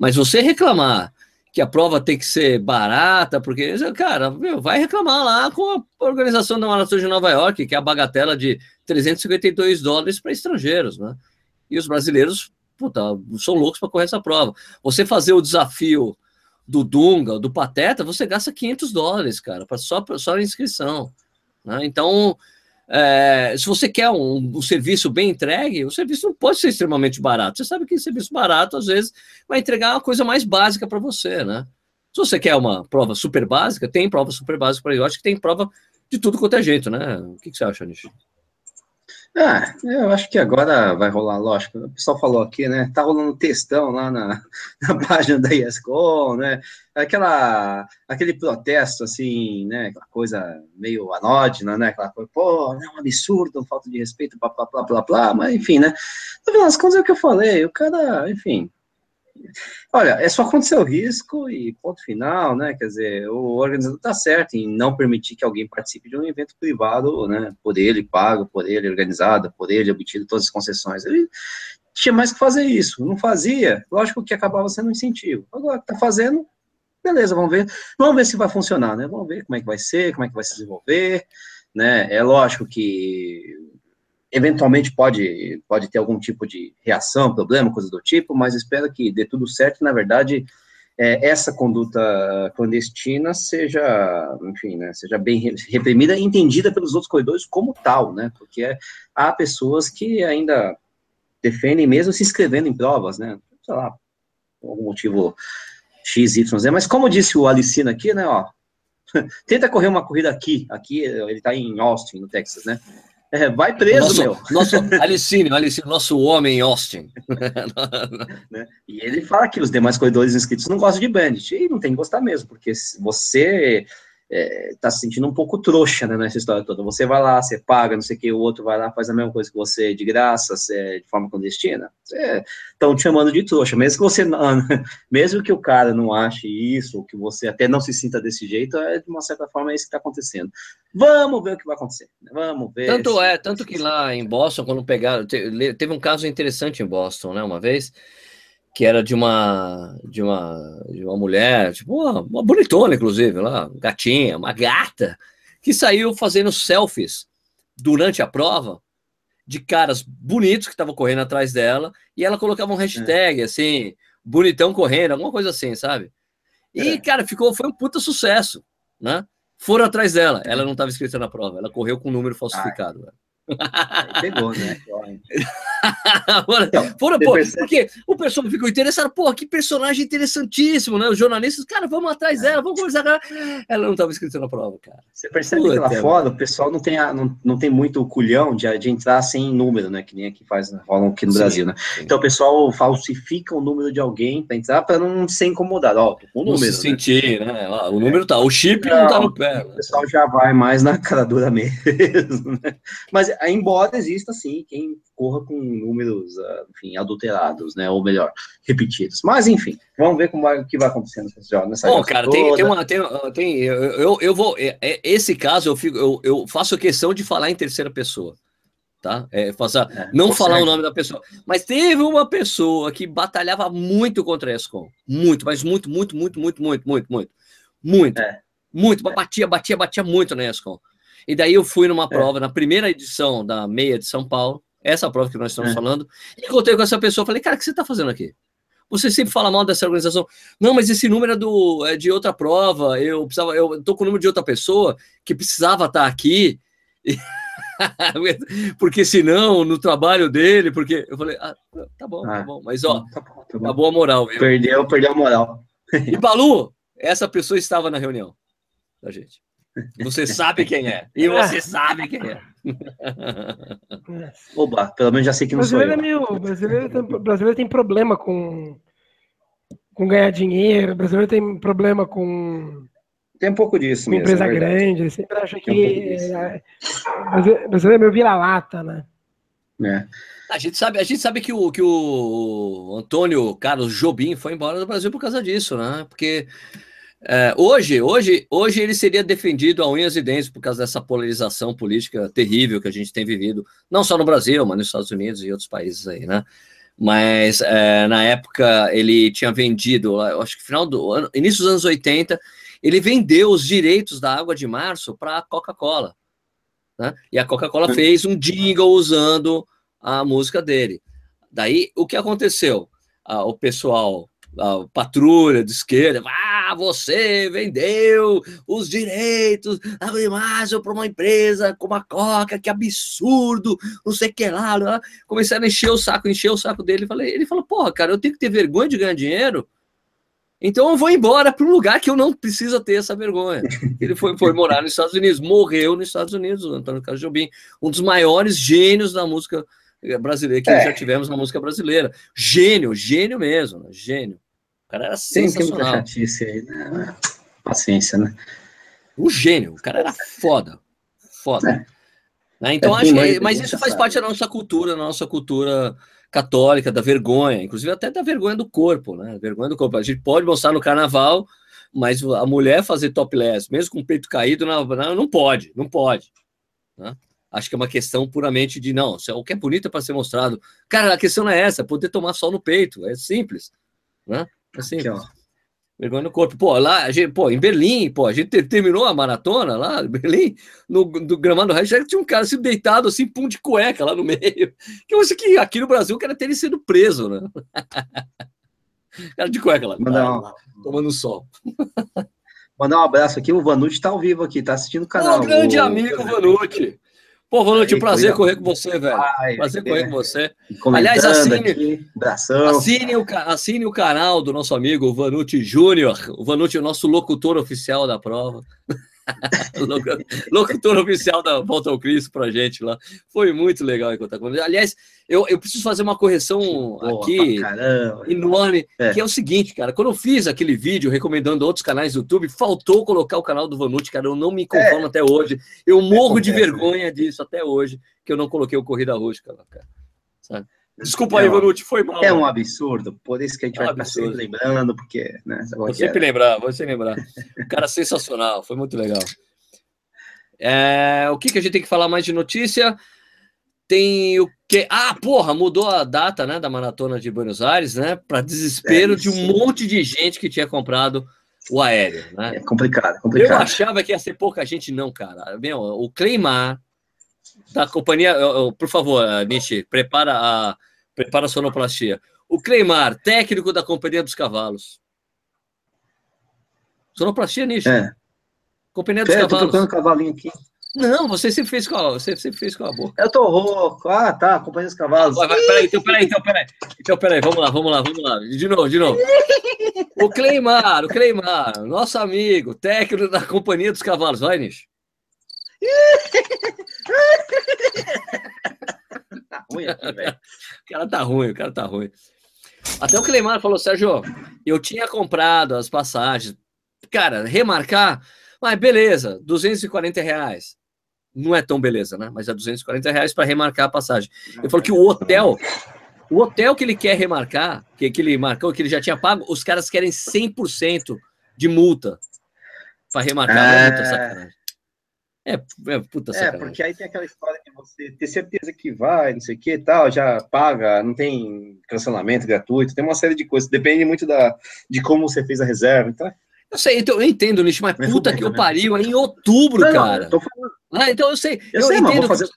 Mas você reclamar que a prova tem que ser barata, porque, cara, meu, vai reclamar lá com a organização da Maratona de Nova York, que é a bagatela de 352 dólares para estrangeiros, né? e os brasileiros puta, são loucos para correr essa prova. Você fazer o desafio do Dunga, do Pateta, você gasta 500 dólares, cara, pra, só, só a inscrição. Né? Então, é, se você quer um, um, serviço bem entregue, o serviço não pode ser extremamente barato. Você sabe que serviço barato, às vezes, vai entregar uma coisa mais básica para você, né? Se você quer uma prova super básica, tem prova super básica para Eu acho que tem prova de tudo quanto é jeito, né? O que, que você acha, Nishi? Ah, eu acho que agora vai rolar, lógico. O pessoal falou aqui, né? Tá rolando textão lá na, na página da ESCOM, né? Aquela, aquele protesto, assim, né? Aquela coisa meio anódina, né? Aquela coisa, pô, é um absurdo, falta de respeito, blá, blá, blá, blá, blá. Mas, enfim, né? No final das contas é o que eu falei. O cara, enfim, Olha, é só acontecer o risco e ponto final, né? Quer dizer, o organizador está certo em não permitir que alguém participe de um evento privado, né? Por ele pago, por ele organizado, por ele obtido todas as concessões. Ele tinha mais que fazer isso. Não fazia, lógico que acabava sendo um incentivo. Agora que está fazendo, beleza, vamos ver. Vamos ver se vai funcionar, né? Vamos ver como é que vai ser, como é que vai se desenvolver, né? É lógico que eventualmente pode, pode ter algum tipo de reação, problema, coisa do tipo, mas espero que dê tudo certo. Na verdade, é, essa conduta clandestina seja, enfim, né, seja bem reprimida e entendida pelos outros corredores como tal, né? Porque há pessoas que ainda defendem mesmo se inscrevendo em provas, né? Sei lá, por algum motivo X, Y, Z. Mas como disse o Alicina aqui, né, ó, tenta correr uma corrida aqui, aqui ele tá em Austin, no Texas, né? É, vai preso, nosso, meu. Nosso Alicínio, Alicínio, nosso homem em Austin. né? E ele fala que os demais corredores inscritos não gostam de Bandit. E não tem que gostar mesmo, porque você é, tá se sentindo um pouco trouxa né, nessa história toda. Você vai lá, você paga, não sei o que, o outro vai lá, faz a mesma coisa que você de graça, você, de forma clandestina. Estão te chamando de trouxa. Mesmo que você não, mesmo que o cara não ache isso, ou que você até não se sinta desse jeito, é de uma certa forma é isso que está acontecendo. Vamos ver o que vai acontecer. Né? Vamos ver. Tanto é, tanto que lá em Boston, quando pegaram, teve um caso interessante em Boston, né? Uma vez que era de uma de uma de uma mulher, tipo, uma, uma bonitona, inclusive, lá, gatinha, uma gata, que saiu fazendo selfies durante a prova de caras bonitos que estavam correndo atrás dela, e ela colocava um hashtag é. assim, bonitão correndo, alguma coisa assim, sabe? E, é. cara, ficou, foi um puta sucesso, né? Foram atrás dela, ela não estava escrita na prova, ela correu com um número falsificado. Ah. Pegou, né? Agora, então, pô, porque o pessoal ficou interessado, pô, que personagem interessantíssimo, né? Os jornalistas, cara, vamos atrás dela, vamos conversar com ela. Ela não estava escrita na prova, cara. Você percebe Puta, que lá fora o pessoal não tem, a, não, não tem muito culhão de, de entrar sem número, né? Que nem aqui faz, rolam aqui no sim, Brasil, né? Sim. Então o pessoal falsifica o número de alguém para entrar para não ser incomodado. Ó, o número. Não se né? sentir, né? O número tá, o chip não, não tá no pé. O pessoal já vai mais na cara dura mesmo, né? Mas embora exista, sim, quem corra com números, ah, enfim, adulterados, né, ou melhor, repetidos. Mas, enfim, vamos ver como vai, o que vai acontecendo nessa Bom, cara, tem, tem, uma, tem, tem eu, eu, vou, é, é, esse caso eu, fico, eu, eu faço questão de falar em terceira pessoa, tá? É, é, não falar certo. o nome da pessoa. Mas teve uma pessoa que batalhava muito contra a ESCOM. Muito, mas muito, muito, muito, muito, muito, muito, muito. Muito. É. Muito. Batia, batia, batia muito na ESCOM. E daí eu fui numa é. prova, é. na primeira edição da meia de São Paulo, essa prova que nós estamos é. falando, e encontrei com essa pessoa, falei, cara, o que você está fazendo aqui? Você sempre fala mal dessa organização. Não, mas esse número é, do, é de outra prova. Eu precisava, eu tô com o número de outra pessoa que precisava estar tá aqui. porque senão, no trabalho dele, porque eu falei, ah, tá bom, tá ah, bom. Mas ó, tá bom, tá bom. a boa moral. Viu? Perdeu, perdeu a moral. e Balu, essa pessoa estava na reunião da gente. Você sabe quem é. E você sabe quem é. Oba, pelo menos já sei que não brasileiro sou eu. É meio, brasileiro, tem, brasileiro tem problema com, com ganhar dinheiro, brasileiro tem problema com. Tem um pouco disso, com mesmo, empresa é grande, ele sempre acha que. Um é, brasileiro é meio vira-lata, né? É. A gente sabe, a gente sabe que o, que o Antônio Carlos Jobim foi embora do Brasil por causa disso, né? Porque é, hoje, hoje, hoje ele seria defendido a unhas e dentes por causa dessa polarização política terrível que a gente tem vivido, não só no Brasil, mas nos Estados Unidos e outros países aí, né? Mas é, na época ele tinha vendido, eu acho que final do ano, início dos anos 80, ele vendeu os direitos da Água de Março para a Coca-Cola. Né? E a Coca-Cola fez um jingle usando a música dele. Daí, o que aconteceu? Ah, o pessoal a patrulha de esquerda, ah, você vendeu os direitos da imagem para uma empresa como a Coca, que absurdo, não sei o que lá, lá. Começaram a encher o saco, encher o saco dele. Falei, ele falou, porra, cara, eu tenho que ter vergonha de ganhar dinheiro. Então eu vou embora para um lugar que eu não preciso ter essa vergonha. Ele foi, foi morar nos Estados Unidos, morreu nos Estados Unidos, o Antônio Carlos Jobim, um dos maiores gênios da música brasileira que é. já tivemos na música brasileira. Gênio, gênio mesmo, né? gênio. O cara era sensacional. Tem aí, né? Paciência, né? O gênio, o cara era foda. Foda. É. Né? Então, é, acho que, mas isso faz parte da nossa cultura, da nossa cultura católica da vergonha, inclusive até da vergonha do corpo, né? Vergonha do corpo. A gente pode mostrar no carnaval, mas a mulher fazer topless, mesmo com o peito caído, não, não pode, não pode. Né? Acho que é uma questão puramente de não, o que é bonito é para ser mostrado. Cara, a questão não é essa, é poder tomar sol no peito, é simples, né? Simples. Aqui, Vergonha no corpo. Pô, lá, a gente, pô, em Berlim, pô, a gente terminou a maratona lá, em Berlim, no, no gramado Reis, tinha um cara se deitado assim, pum de cueca lá no meio. Que eu acho que aqui no Brasil o cara teria sido preso, né? cara de cueca lá, Mandar lá, tomando sol. Mandar um abraço aqui, o Vanucci tá ao vivo aqui, tá assistindo o canal. Ô, grande o... amigo Vanucci. Pô, Ronald, prazer correr com você, velho. Ai, prazer correr com você. Aliás, assine, aqui, assine, o, assine o canal do nosso amigo Vanucci Júnior. O Vanucci é o nosso locutor oficial da prova. locutor oficial da Volta ao Cristo pra gente lá. Foi muito legal encontrar com ele. Aliás, eu, eu preciso fazer uma correção Boa, aqui enorme, é. que é o seguinte, cara. Quando eu fiz aquele vídeo recomendando outros canais do YouTube, faltou colocar o canal do Vanucci, cara. Eu não me conformo é. até hoje. Eu morro é, de vergonha disso até hoje, que eu não coloquei o Corrida Rústica lá, cara. Sabe? Desculpa é aí, Vanucci, foi mal. É um absurdo, por isso que a gente é um vai estar sempre lembrando, porque. Né, vou sempre lembrar, vou sempre lembrar. Cara, sensacional, foi muito legal. É, o que, que a gente tem que falar mais de notícia? Tem o que. Ah, porra, mudou a data né, da maratona de Buenos Aires, né? Para desespero de um monte de gente que tinha comprado o aéreo. Né? É complicado, complicado. Eu achava que ia ser pouca gente, não, cara. Meu, o Cleimar da companhia. Por favor, Nishi, prepara a Prepara a sonoplastia. O Cleimar, técnico da Companhia dos Cavalos. Sonoplastia, Nicho. É. Companhia dos Pera, Cavalos. Tô tocando cavalinho aqui. Não, você sempre fez com a, você sempre fez com a boca. Eu tô rouco. Ah, tá, Companhia dos Cavalos. Vai, vai, peraí, então, peraí, então, peraí. Então, peraí, vamos lá, vamos lá, vamos lá. De novo, de novo. O Cleimar, o Cleimar, nosso amigo, técnico da Companhia dos Cavalos. Vai, Nicho. ruim aqui, velho. O cara tá ruim, o cara tá ruim. Até o Cleimar falou, Sérgio, eu tinha comprado as passagens. Cara, remarcar, mas beleza, 240 reais. Não é tão beleza, né? Mas é 240 reais para remarcar a passagem. Ele falou que o hotel, o hotel que ele quer remarcar, que, que ele marcou, que ele já tinha pago, os caras querem 100% de multa para remarcar. É... Multa, sacanagem. É, é puta É, porque aí tem aquela história de você ter certeza que vai, não sei o que tal, já paga, não tem cancelamento gratuito, tem uma série de coisas, depende muito da, de como você fez a reserva, então... Eu sei, então, eu entendo, Nish, mas puta que eu pariu, é em outubro, não, cara. Não, ah, então eu sei, eu, eu sei, entendo. Fazer...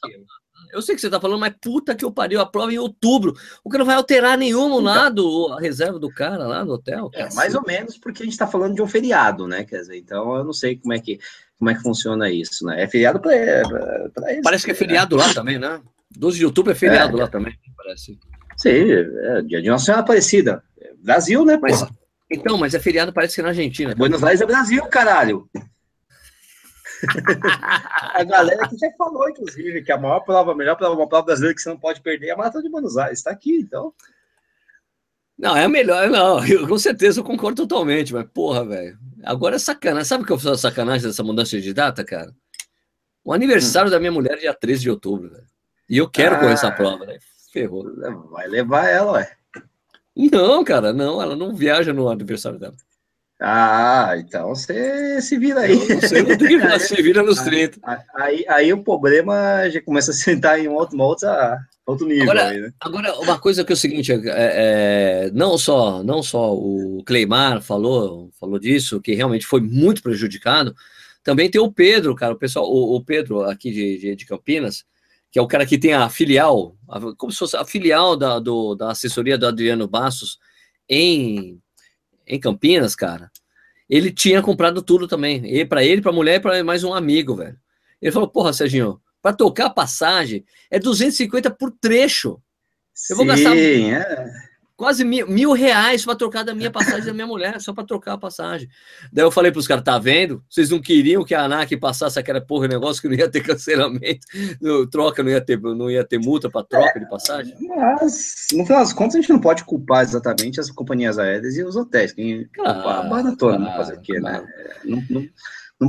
Eu sei que você tá falando, mas puta que eu pariu, a prova é em outubro. O que não vai alterar nenhum lado a reserva do cara lá no hotel. É, mais ou menos porque a gente tá falando de um feriado, né? Quer dizer, então eu não sei como é que como é que funciona isso, né? É feriado para isso. Parece que é feriado lá também, né? 12 de outubro é feriado é. lá também, parece. Sim, é dia de Nossa Senhora Aparecida. Brasil, né, mas, Então, mas é feriado, parece que é na Argentina. Buenos Aires é Brasil, caralho. a galera que já falou, inclusive, que a maior prova, a melhor prova, uma prova brasileira que você não pode perder é a Maratona de Buenos Aires. Está aqui, então. Não, é melhor, não. Eu, com certeza eu concordo totalmente, mas porra, velho. Agora é sacanagem. Sabe o que eu faço sacanagem dessa mudança de data, cara? O aniversário hum. da minha mulher é dia 13 de outubro, velho. E eu quero ah, correr essa ah. prova, né? Ferrou. Vai levar ela, ué. Não, cara, não, ela não viaja no aniversário dela. Ah, então você se vira aí. Você não se vira nos 30. Aí, aí, aí, o problema já começa a sentar em outro, uma outra, outro nível. Agora, aí, né? agora, uma coisa que é o seguinte, é, é, não, só, não só o Cleimar falou, falou disso, que realmente foi muito prejudicado, também tem o Pedro, cara, o pessoal, o, o Pedro aqui de, de, de, Campinas, que é o cara que tem a filial, a, como se fosse a filial da, do, da assessoria do Adriano Bastos em, em Campinas, cara. Ele tinha comprado tudo também, e para ele, para mulher e para mais um amigo, velho. Ele falou, porra, Serginho, para tocar a passagem é 250 por trecho. Eu vou Sim, gastar é. Quase mil, mil reais para trocar da minha passagem da minha mulher, só para trocar a passagem. Daí eu falei para os caras, tá vendo? Vocês não queriam que a ANAC passasse aquela porra de negócio que não ia ter cancelamento, no, troca, não ia ter, não ia ter multa para troca é, de passagem? Mas, no final das contas, a gente não pode culpar exatamente as companhias aéreas e os hotéis. Quem claro, culpar a maratona, claro, não fazer o quê, né? claro. né? Não, não Não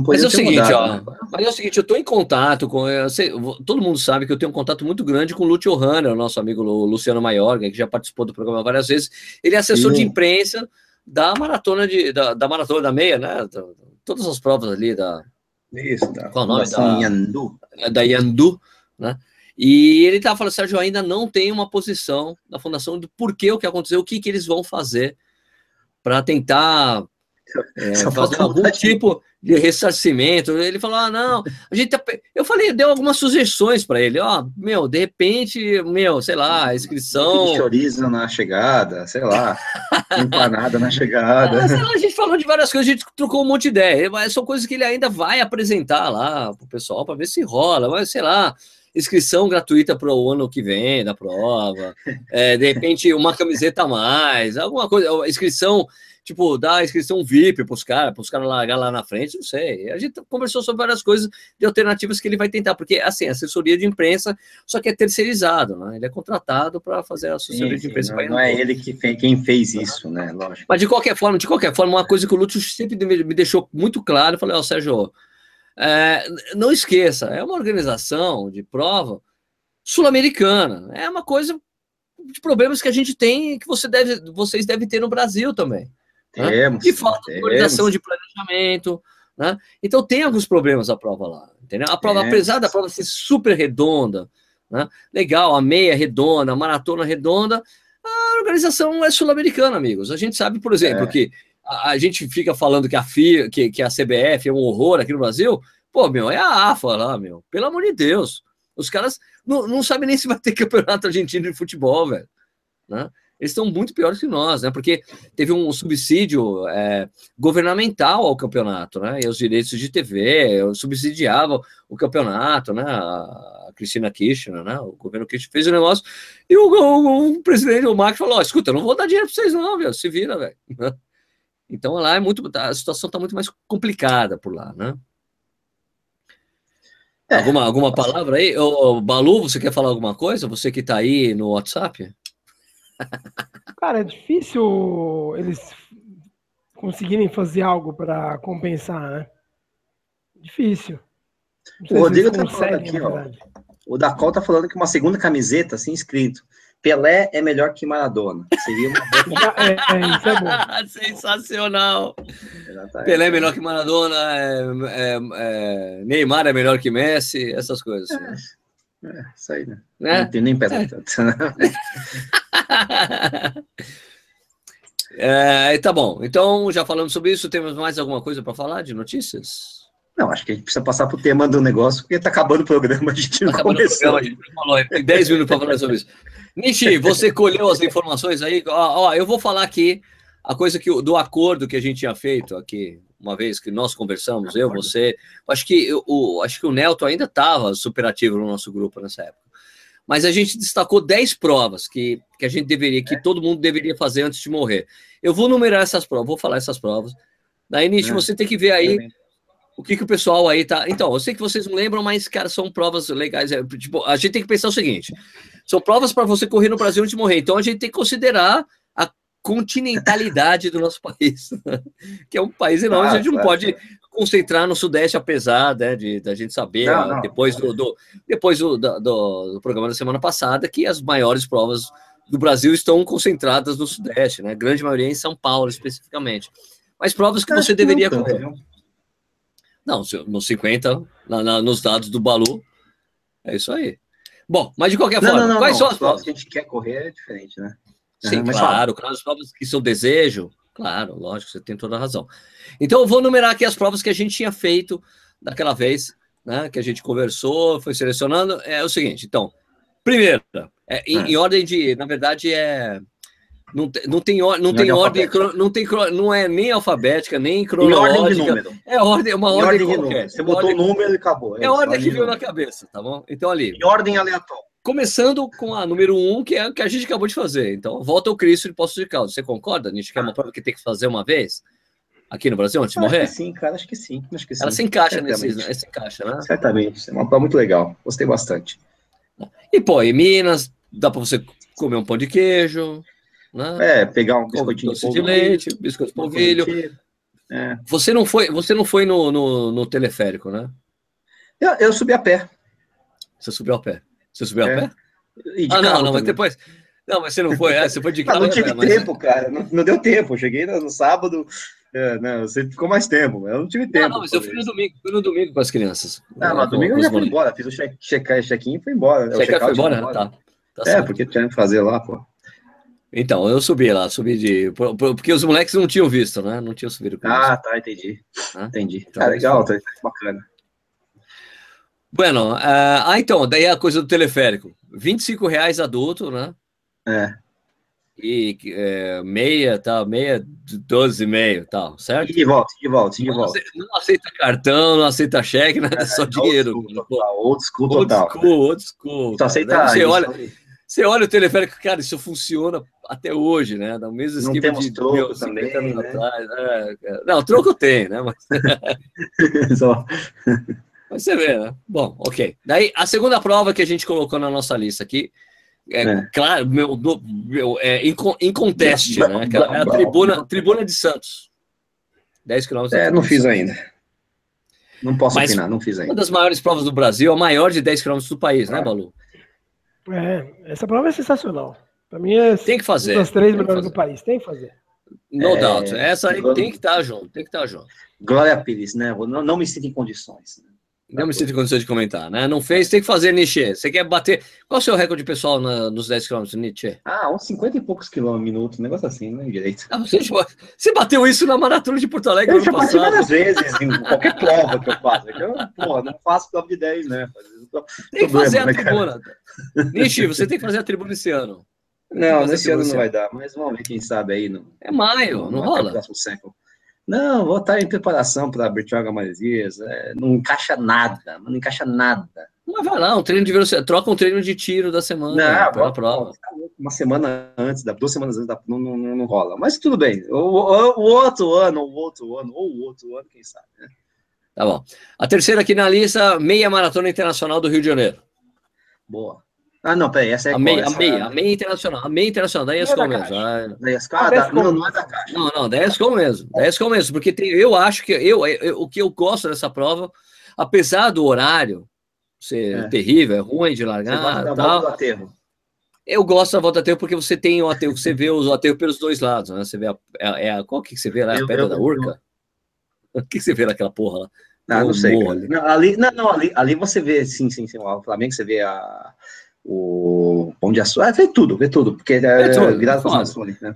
Mas é o seguinte, mudado, ó. né? Mas é o seguinte, eu estou em contato com. sei- todo mundo sabe que eu tenho um contato muito grande com o Lúcio Hanner, o nosso amigo Lu- Luciano Maiorga, que já participou do programa várias vezes. Ele é assessor de Sim. imprensa da maratona de, da, da maratona da meia, né? Da- todas as provas ali da, Isso, tá. Qual o nome da- Yandu. da Yandu, né? E ele estava falando, Sérgio, ainda não tem uma posição da fundação do porquê o que aconteceu, o que, que eles vão fazer para tentar é, Só fazer algum vontade. tipo de ressarcimento. Ele falou: ah, não, a gente tá pe-" Eu falei, deu algumas sugestões para ele, ó, meu, de repente, meu, sei lá, a inscrição. Chorizo na chegada, sei lá. empanada na chegada. Ah, lá, a gente falou de várias coisas, a gente trocou um monte de ideia, mas são coisas que ele ainda vai apresentar lá pro pessoal para ver se rola, mas sei lá, inscrição gratuita para o ano que vem da prova, é, de repente uma camiseta a mais, alguma coisa, inscrição, tipo, dar inscrição VIP para os caras, para os caras largar lá na frente, não sei. A gente conversou sobre várias coisas de alternativas que ele vai tentar, porque assim, assessoria de imprensa, só que é terceirizado, né? Ele é contratado para fazer a assessoria Sim, de sim, imprensa. não, não é ele que fez, quem fez isso, né? Lógico. Mas de qualquer forma, de qualquer forma, uma coisa que o Lúcio sempre me deixou muito claro, eu falei, ó, Sérgio, é, não esqueça, é uma organização de prova sul-americana, é uma coisa de problemas que a gente tem que você deve, vocês devem ter no Brasil também. Né? Temos. De falta de temos. organização de planejamento, né? Então tem alguns problemas a prova lá, entendeu? A prova, É. apesar da prova ser super redonda, né? Legal, a meia redonda, a maratona redonda, a organização é sul-americana, amigos. A gente sabe, por exemplo, É. que a, a gente fica falando que a FIA, que, que a CBF é um horror aqui no Brasil. Pô, meu, é a AFA lá, meu. Pelo amor de Deus. Os caras não, não sabem nem se vai ter campeonato argentino de futebol, velho. Né? Eles estão muito piores que nós, né? Porque teve um subsídio é, governamental ao campeonato, né? E os direitos de TV subsidiavam o campeonato, né? A Cristina Kirchner, né? O governo Kirchner fez o negócio e o, o, o presidente, o Marcos, falou: escuta, eu não vou dar dinheiro para vocês, não, velho. Se vira, velho. Então lá é muito. A situação está muito mais complicada por lá, né? É, alguma, alguma palavra aí? Ô, Balu, você quer falar alguma coisa? Você que está aí no WhatsApp? Cara, é difícil eles conseguirem fazer algo para compensar, né? Difícil. O Rodrigo tá falando aqui, ó. O Dacol tá falando que uma segunda camiseta, assim, escrito. Pelé é melhor que Maradona. Seria uma é, é, isso é bom. Sensacional. Pelé é melhor que Maradona, é, é, é, Neymar é melhor que Messi, essas coisas. Assim. É, isso aí, né? né? Não tem nem pesa é. tanto. É, tá bom. Então, já falamos sobre isso. Temos mais alguma coisa para falar de notícias? Não, acho que a gente precisa passar para o tema do negócio, porque tá acabando o programa, a gente não tá começou. Programa, a gente falou, tem 10 minutos para falar sobre isso. Nishi, você colheu as informações aí? Ó, ó, eu vou falar aqui a coisa que do acordo que a gente tinha feito aqui, uma vez que nós conversamos, eu, você. Acho que o, acho que o Nelton ainda estava superativo no nosso grupo nessa época. Mas a gente destacou 10 provas que, que a gente deveria, que é. todo mundo deveria fazer antes de morrer. Eu vou numerar essas provas, vou falar essas provas. Daí, Nishi, é. você tem que ver aí o que, que o pessoal aí tá. Então, eu sei que vocês não lembram, mas, cara, são provas legais. É, tipo, a gente tem que pensar o seguinte: são provas para você correr no Brasil antes de morrer. Então, a gente tem que considerar a continentalidade do nosso país, que é um país enorme. Ah, a gente não pode concentrar no Sudeste, apesar né, de da gente saber, não, não. depois, do, do depois do, do, do, programa da semana passada, que as maiores provas do Brasil estão concentradas no Sudeste, né? A grande maioria em São Paulo, especificamente. Mas provas que você deveria tanto, correr. Não, nos 50, na, na, nos dados do Balu, é isso aí. Bom, mas de qualquer não, forma, não, quais são as provas que a gente quer correr é diferente, né? Sim, uhum, claro, claro, as provas que são desejo, claro, lógico, você tem toda a razão. Então, eu vou numerar aqui as provas que a gente tinha feito daquela vez, né, que a gente conversou, foi selecionando, é o seguinte, então, primeira, é, em, em, ordem de, na verdade, é... Não, tem, não tem, não tem ordem, não tem não é nem alfabética, nem cronológica. Em ordem de número. É ordem, uma em ordem, ordem qualquer. Você botou o número e acabou. É, é ordem que veio na cabeça, tá bom? Então ali. Em ordem aleatória. Começando com a número um, que é o que a gente acabou de fazer. Então, volta ao Cristo de Poços de Caldas. Você concorda, Nietzsche, que é uma prova que tem que fazer uma vez? Aqui no Brasil, antes de morrer? sim, cara, acho que sim. Acho que sim. Ela se encaixa nesse, se encaixa, né? Certamente. É uma prova muito legal. Gostei bastante. E, pô, em Minas, dá para você comer um pão de queijo, né? É, pegar um biscoitinho de, de leite, biscoito de polvilho. É. Você não foi, você não foi no, no, no teleférico, né? Eu, eu, subi a pé. Você subiu a pé? Você subiu é. a pé? ah, não, não, mas depois. Não, mas você não foi, é, você foi de carro. Não, não tive né, tempo, mas... cara. Não, não, deu tempo. Eu cheguei no, no sábado. É, não, você ficou mais tempo, eu não tive tempo. Não, mas eu fui no domingo, fui no domingo com as crianças. Ah, mas domingo eu já fui embora, fiz o check-in check, check e fui embora. Check-in check foi embora, embora. Tá. tá é, porque tinha que fazer lá, pô. Então, eu subi lá, subi de. Porque os moleques não tinham visto, né? Não tinham subido com Ah, tá, entendi. Ah? Entendi. Então, ah, legal, tá bacana. Bueno, uh, ah, então, daí a coisa do teleférico. 25 reais adulto, né? É. E é, meia, tal, meia, 12 e meio, tal, certo? E de volta, de volta, de volta. Não aceita cartão, não aceita cheque, nada, é, só dinheiro. Old school total. Old school. Old school. Só aceita você olha, você olha o teleférico, cara, isso funciona até hoje, né? No mesmo esquema não temos de troco meu, também, né? atrás. É, não, troco tem, né? Mas... Você vê, né? Bom, ok. Daí, a segunda prova que a gente colocou na nossa lista aqui, é, é. claro, meu, meu, é, em, em conteste, né? Que é a tribuna, tribuna de Santos. 10 quilômetros. É, não fiz ainda. Não posso Mas opinar, não fiz ainda. Uma das maiores provas do Brasil, a maior de 10 quilômetros do país, né, Balu? É, essa prova é sensacional. Para mim é tem que fazer. uma das três melhores do país, tem que fazer. No é, doubt. Essa aí tem que estar tá junto, tem que estar tá junto. Glória Pires, né? Não, não me sinto em condições. Né? Não me sinto em condições de comentar, né? Não fez, tem que fazer, Nietzsche. Você quer bater. Qual é o seu recorde pessoal na, nos 10 km, Nietzsche? Ah, uns 50 e poucos quilômetros, minutos, um negócio assim, né? Direito. Ah, você, você bateu isso na maratona de Porto Alegre? Eu já bati várias vezes, em qualquer prova que eu faço. É eu, pô, não faço prova de 10, né? Tô, tem que fazer a né, tribuna. Nietzsche, você tem que fazer a tribuna esse ano. Não, nesse ano não vai dar, mas vamos ver quem sabe aí. No, é maio, não, não rola? Próximo século. Não, vou estar em preparação para Bertioga Maresias. É, não encaixa nada, não encaixa nada. Mas vai lá, um treino de velocidade. Troca um treino de tiro da semana não, pela prova. Uma semana antes, duas semanas antes, não, não, não rola. Mas tudo bem. O, o, o, outro ano, o outro ano, ou o outro ano, quem sabe, né? Tá bom. A terceira aqui na lista, meia maratona internacional do Rio de Janeiro. Boa. Ah, não, peraí, essa é a meia, a meia, é a meia internacional, a meia internacional, da ESCOM mesmo. Da ESCOM, ah, da, não, não é da Caixa. Não, não, da ESCOM mesmo, da ESCOM mesmo, porque tem, eu acho que, eu, eu, o que eu gosto dessa prova, apesar do horário ser é. terrível, é ruim de largar, você tal, do aterro. eu gosto da volta aterro porque você tem o aterro, você vê os aterros pelos dois lados, né? Você vê a, é, a qual que você vê lá, a pedra da Urca? O que você vê naquela porra lá? Ah, não sei. Ali. Não, ali, não, não, ali, ali você vê, sim, sim, sim, o Flamengo, você vê a o Pão de Açúcar, é, vê tudo, vê tudo, porque é, é tudo, virado para né?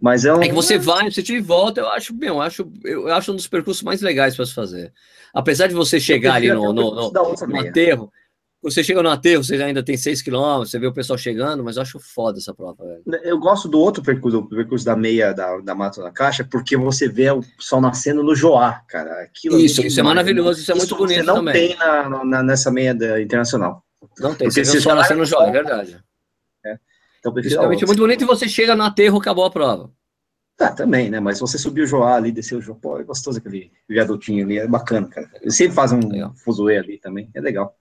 Mas é, um... é que você vai, você te volta, eu acho, bem, eu acho, eu acho um dos percursos mais legais para se fazer. Apesar de você chegar ali no, no, no, no aterro, você chega no aterro, você ainda tem 6 quilômetros, você vê o pessoal chegando, mas eu acho foda essa prova, velho. Eu gosto do outro percurso, do percurso da meia da, da Mata da Caixa, porque você vê o sol nascendo no Joá, cara. Aquilo isso, isso é maravilhoso, isso é muito bonito você não também. tem na, na, nessa meia da, internacional. Não tem, Porque você só nascendo jovem, é verdade. É. Então, Principalmente é muito bonito e você chega no aterro, acabou a prova. Tá, também, né? Mas você subir o Joá ali, descer o Joá, pô, é gostoso aquele viadutinho ali, é bacana, cara. Eles sempre fazem um fuzuê ali também, é legal.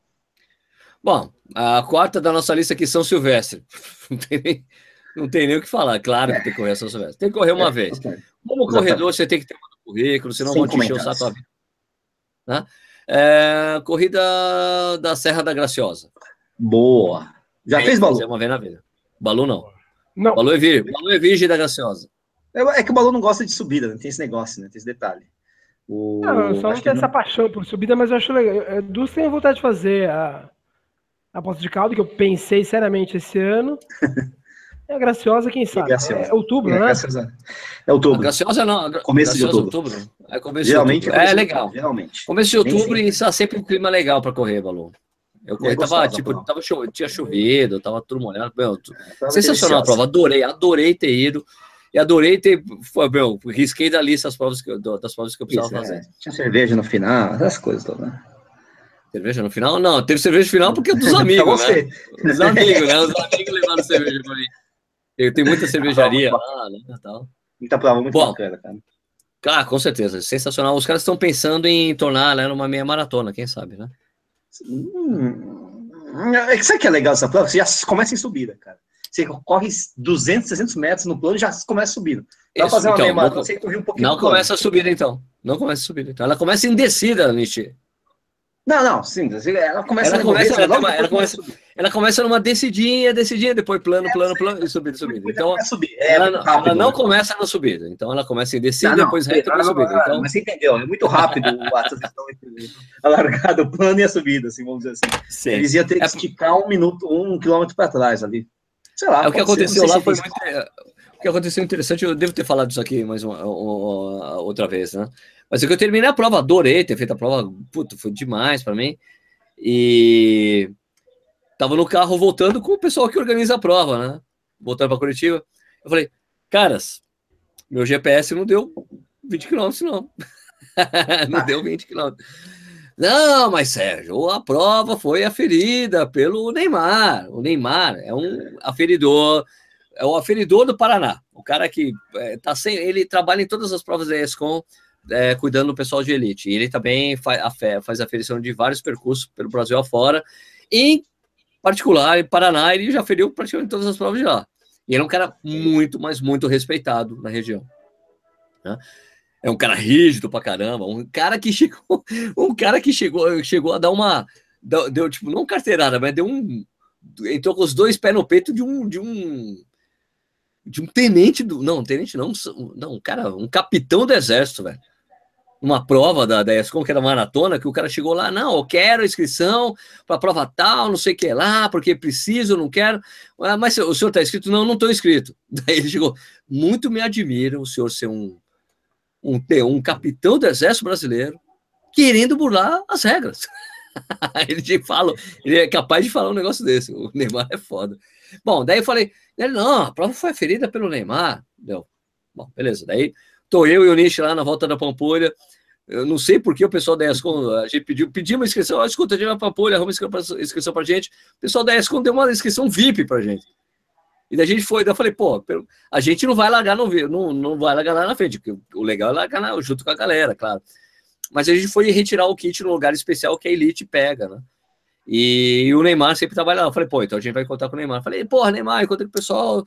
Bom, a quarta da nossa lista aqui, São Silvestre. Não tem nem, não tem nem o que falar, claro que tem que correr São Silvestre. Tem que correr uma é, vez. Como corredor, você tem que ter um currículo, senão Sem vão te encher o saco. Né? É, corrida da Serra da Graciosa. Boa. Já fez Balu? Uma vez na vida. Balu não. Não. Balu é virgem. Balu é virgem da Graciosa. É, é que o Balu não gosta de subida, não tem esse negócio, né? Tem esse detalhe. O... Não, eu só não tenho essa não... paixão por subida, mas eu acho legal. Duas tenho vontade de fazer a, a Poço de Caldo, que eu pensei seriamente esse ano. É a Graciosa, quem sabe? É, é outubro, é, né? Graciosa. É outubro. A graciosa não. Começo de outubro. outubro. É começo Geralmente de outubro. É, legal. Geralmente. Começo de outubro e está sempre um clima legal para correr, Balu. Eu corri, tava, tipo, tava cho tinha chovido, tava tudo molhado. Meu, é, sensacional a prova, adorei, adorei ter ido. E adorei ter. Foi, meu, risquei da lista as provas que, das provas que eu precisava Isso, fazer. É. Tinha cerveja no final, essas coisas todas, né? Cerveja no final? Não, teve cerveja no final porque é dos amigos, né? Dos amigos, né? Os amigos levaram cerveja pra mim. Eu tenho muita cervejaria lá, né? Tal. Muita prova muito Bom, bacana, cara. Ah, com certeza, sensacional. Os caras estão pensando em tornar né, uma meia maratona, quem sabe, né? Hum, é que sabe que é legal essa prova? Você já começa em subida, cara. você corre 200, 300 metros no plano e já começa subindo. Isso, fazer uma então, meia maratona, não- você correr um pouquinho Não começa a subir, então. Não começa a subir. Então, ela começa em descida, Nishi. Não, não, sim, ela começa Ela começa- ela uma- ela começa- Ela começa numa descidinha, descidinha, depois plano, plano, plano, e subindo, subindo. Depois Então, começa a subir. É ela, ela não né? começa na subida. Então, ela começa em descida, Não, não, depois reta, ela não- subida. Então, Mas você entendeu, é muito rápido a transição entre a largada, o plano e a subida, assim, vamos dizer assim. sim. Eles iam ter que É- esticar um minuto, um quilômetro para trás ali. Sei lá. É, o que aconteceu lá foi muito. é, O que aconteceu interessante, eu devo ter falado isso aqui mais uma, uma- outra vez, né? Mas é que eu terminei a prova, adorei ter feito a prova, puto, foi demais para mim. E tava no carro voltando com o pessoal que organiza a prova, né? Voltando para Curitiba. Eu falei, caras, meu GPS não deu 20 quilômetros, não. não deu 20 quilômetros. Não, mas Sérgio, a prova foi aferida pelo Neymar. O Neymar é um aferidor, é o aferidor do Paraná. O cara que é, tá sem, ele trabalha em todas as provas da ESCOM, é, cuidando do pessoal de elite. E ele também faz a faz aferição de vários percursos pelo Brasil afora. Em particular, em Paraná, ele já feriu praticamente todas as provas de lá. E ele é um cara muito, mas muito respeitado na região. né? É um cara rígido pra caramba, um cara que chegou, um cara que chegou, chegou a dar uma, deu, tipo, não carteirada, mas deu um, entrou com os dois pés no peito de um, de um, de um tenente do, não, tenente não, não, um cara, um capitão do exército, velho. Uma prova da, da ESCOM, que era maratona, que o cara chegou lá, não, eu quero inscrição para prova tal, não sei o que lá, porque preciso, não quero. Ah, mas o senhor está inscrito? Não, não estou inscrito. Daí ele chegou, muito me admira o senhor ser um, um, um capitão do exército brasileiro querendo burlar as regras. ele fala, ele é capaz de falar um negócio desse. O Neymar é foda. Bom, daí eu falei, ele, não, a prova foi ferida pelo Neymar. Deu. Bom, beleza. Daí tô eu e o Nish lá na volta da Pampulha. Eu não sei por que o pessoal da ESCOM, a gente pediu, pediu uma inscrição, ó, escuta, a gente vai pra Pampulha, arruma inscrição pra gente. O pessoal da ESCOM deu uma inscrição VIP pra gente. E daí a gente foi, daí eu falei, pô, a gente não vai largar, não, não, não vai largar lá na frente, porque o legal é largar na, junto com a galera, claro. Mas a gente foi retirar o kit no lugar especial que a Elite pega, né? E, e o Neymar sempre trabalha lá. Eu falei, pô, então a gente vai contar com o Neymar. Eu falei, porra, Neymar, encontrei com o pessoal.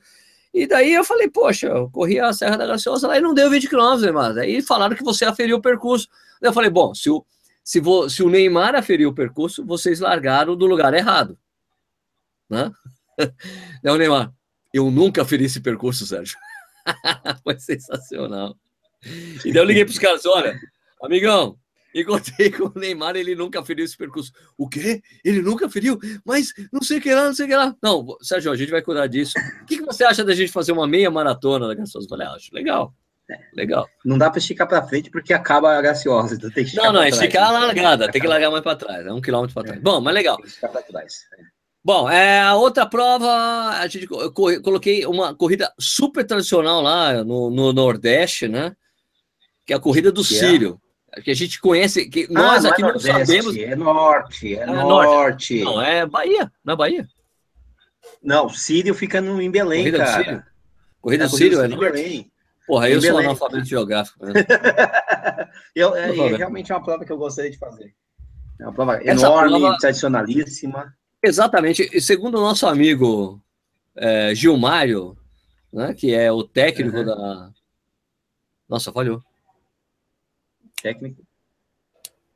E daí eu falei, poxa, eu corri a Serra da Graciosa lá e não deu 20 km, Neymar. Daí falaram que você aferiu o percurso. Eu falei, bom, se o, se, vo, se o Neymar aferiu o percurso, vocês largaram do lugar errado. Né? Daí o Neymar, eu nunca aferi esse percurso, Sérgio. Foi sensacional. E daí eu liguei para os caras, olha, amigão, encontrei com o Neymar, ele nunca feriu esse percurso. O quê? Ele nunca feriu? Mas não sei o que lá, não sei o que lá. Não, Sérgio, a gente vai cuidar disso. O que, que você acha da gente fazer uma meia maratona da Graciosa? Eu falei, ah, acho legal. Legal. Não dá para esticar para frente porque acaba a graciosa. Então tem que não, não, esticar a largada, tem que largar mais para trás, é um quilômetro para trás. É. Bom, mas legal. Esticar para trás. É. Bom, é, a outra prova, a gente eu coloquei uma corrida super tradicional lá no, no Nordeste, né? Que é a corrida do yeah. Sírio. Que a gente conhece, que nós ah, aqui não, não sabemos. É norte, é, é norte. norte. Não, é Bahia, na é Bahia. Não, Sírio fica no, em Belém, corrida cara. Do Sírio. Corrida é, do Sírio é norte. Belém. Porra, eu sou analfabeto geográfico. Né? eu, é, é, realmente é uma prova que eu gostaria de fazer. É uma prova Essa enorme, prova... tradicionalíssima. Exatamente. E segundo o nosso amigo é, Gilmário, né, que é o técnico uhum. da. Nossa, falhou. Técnico.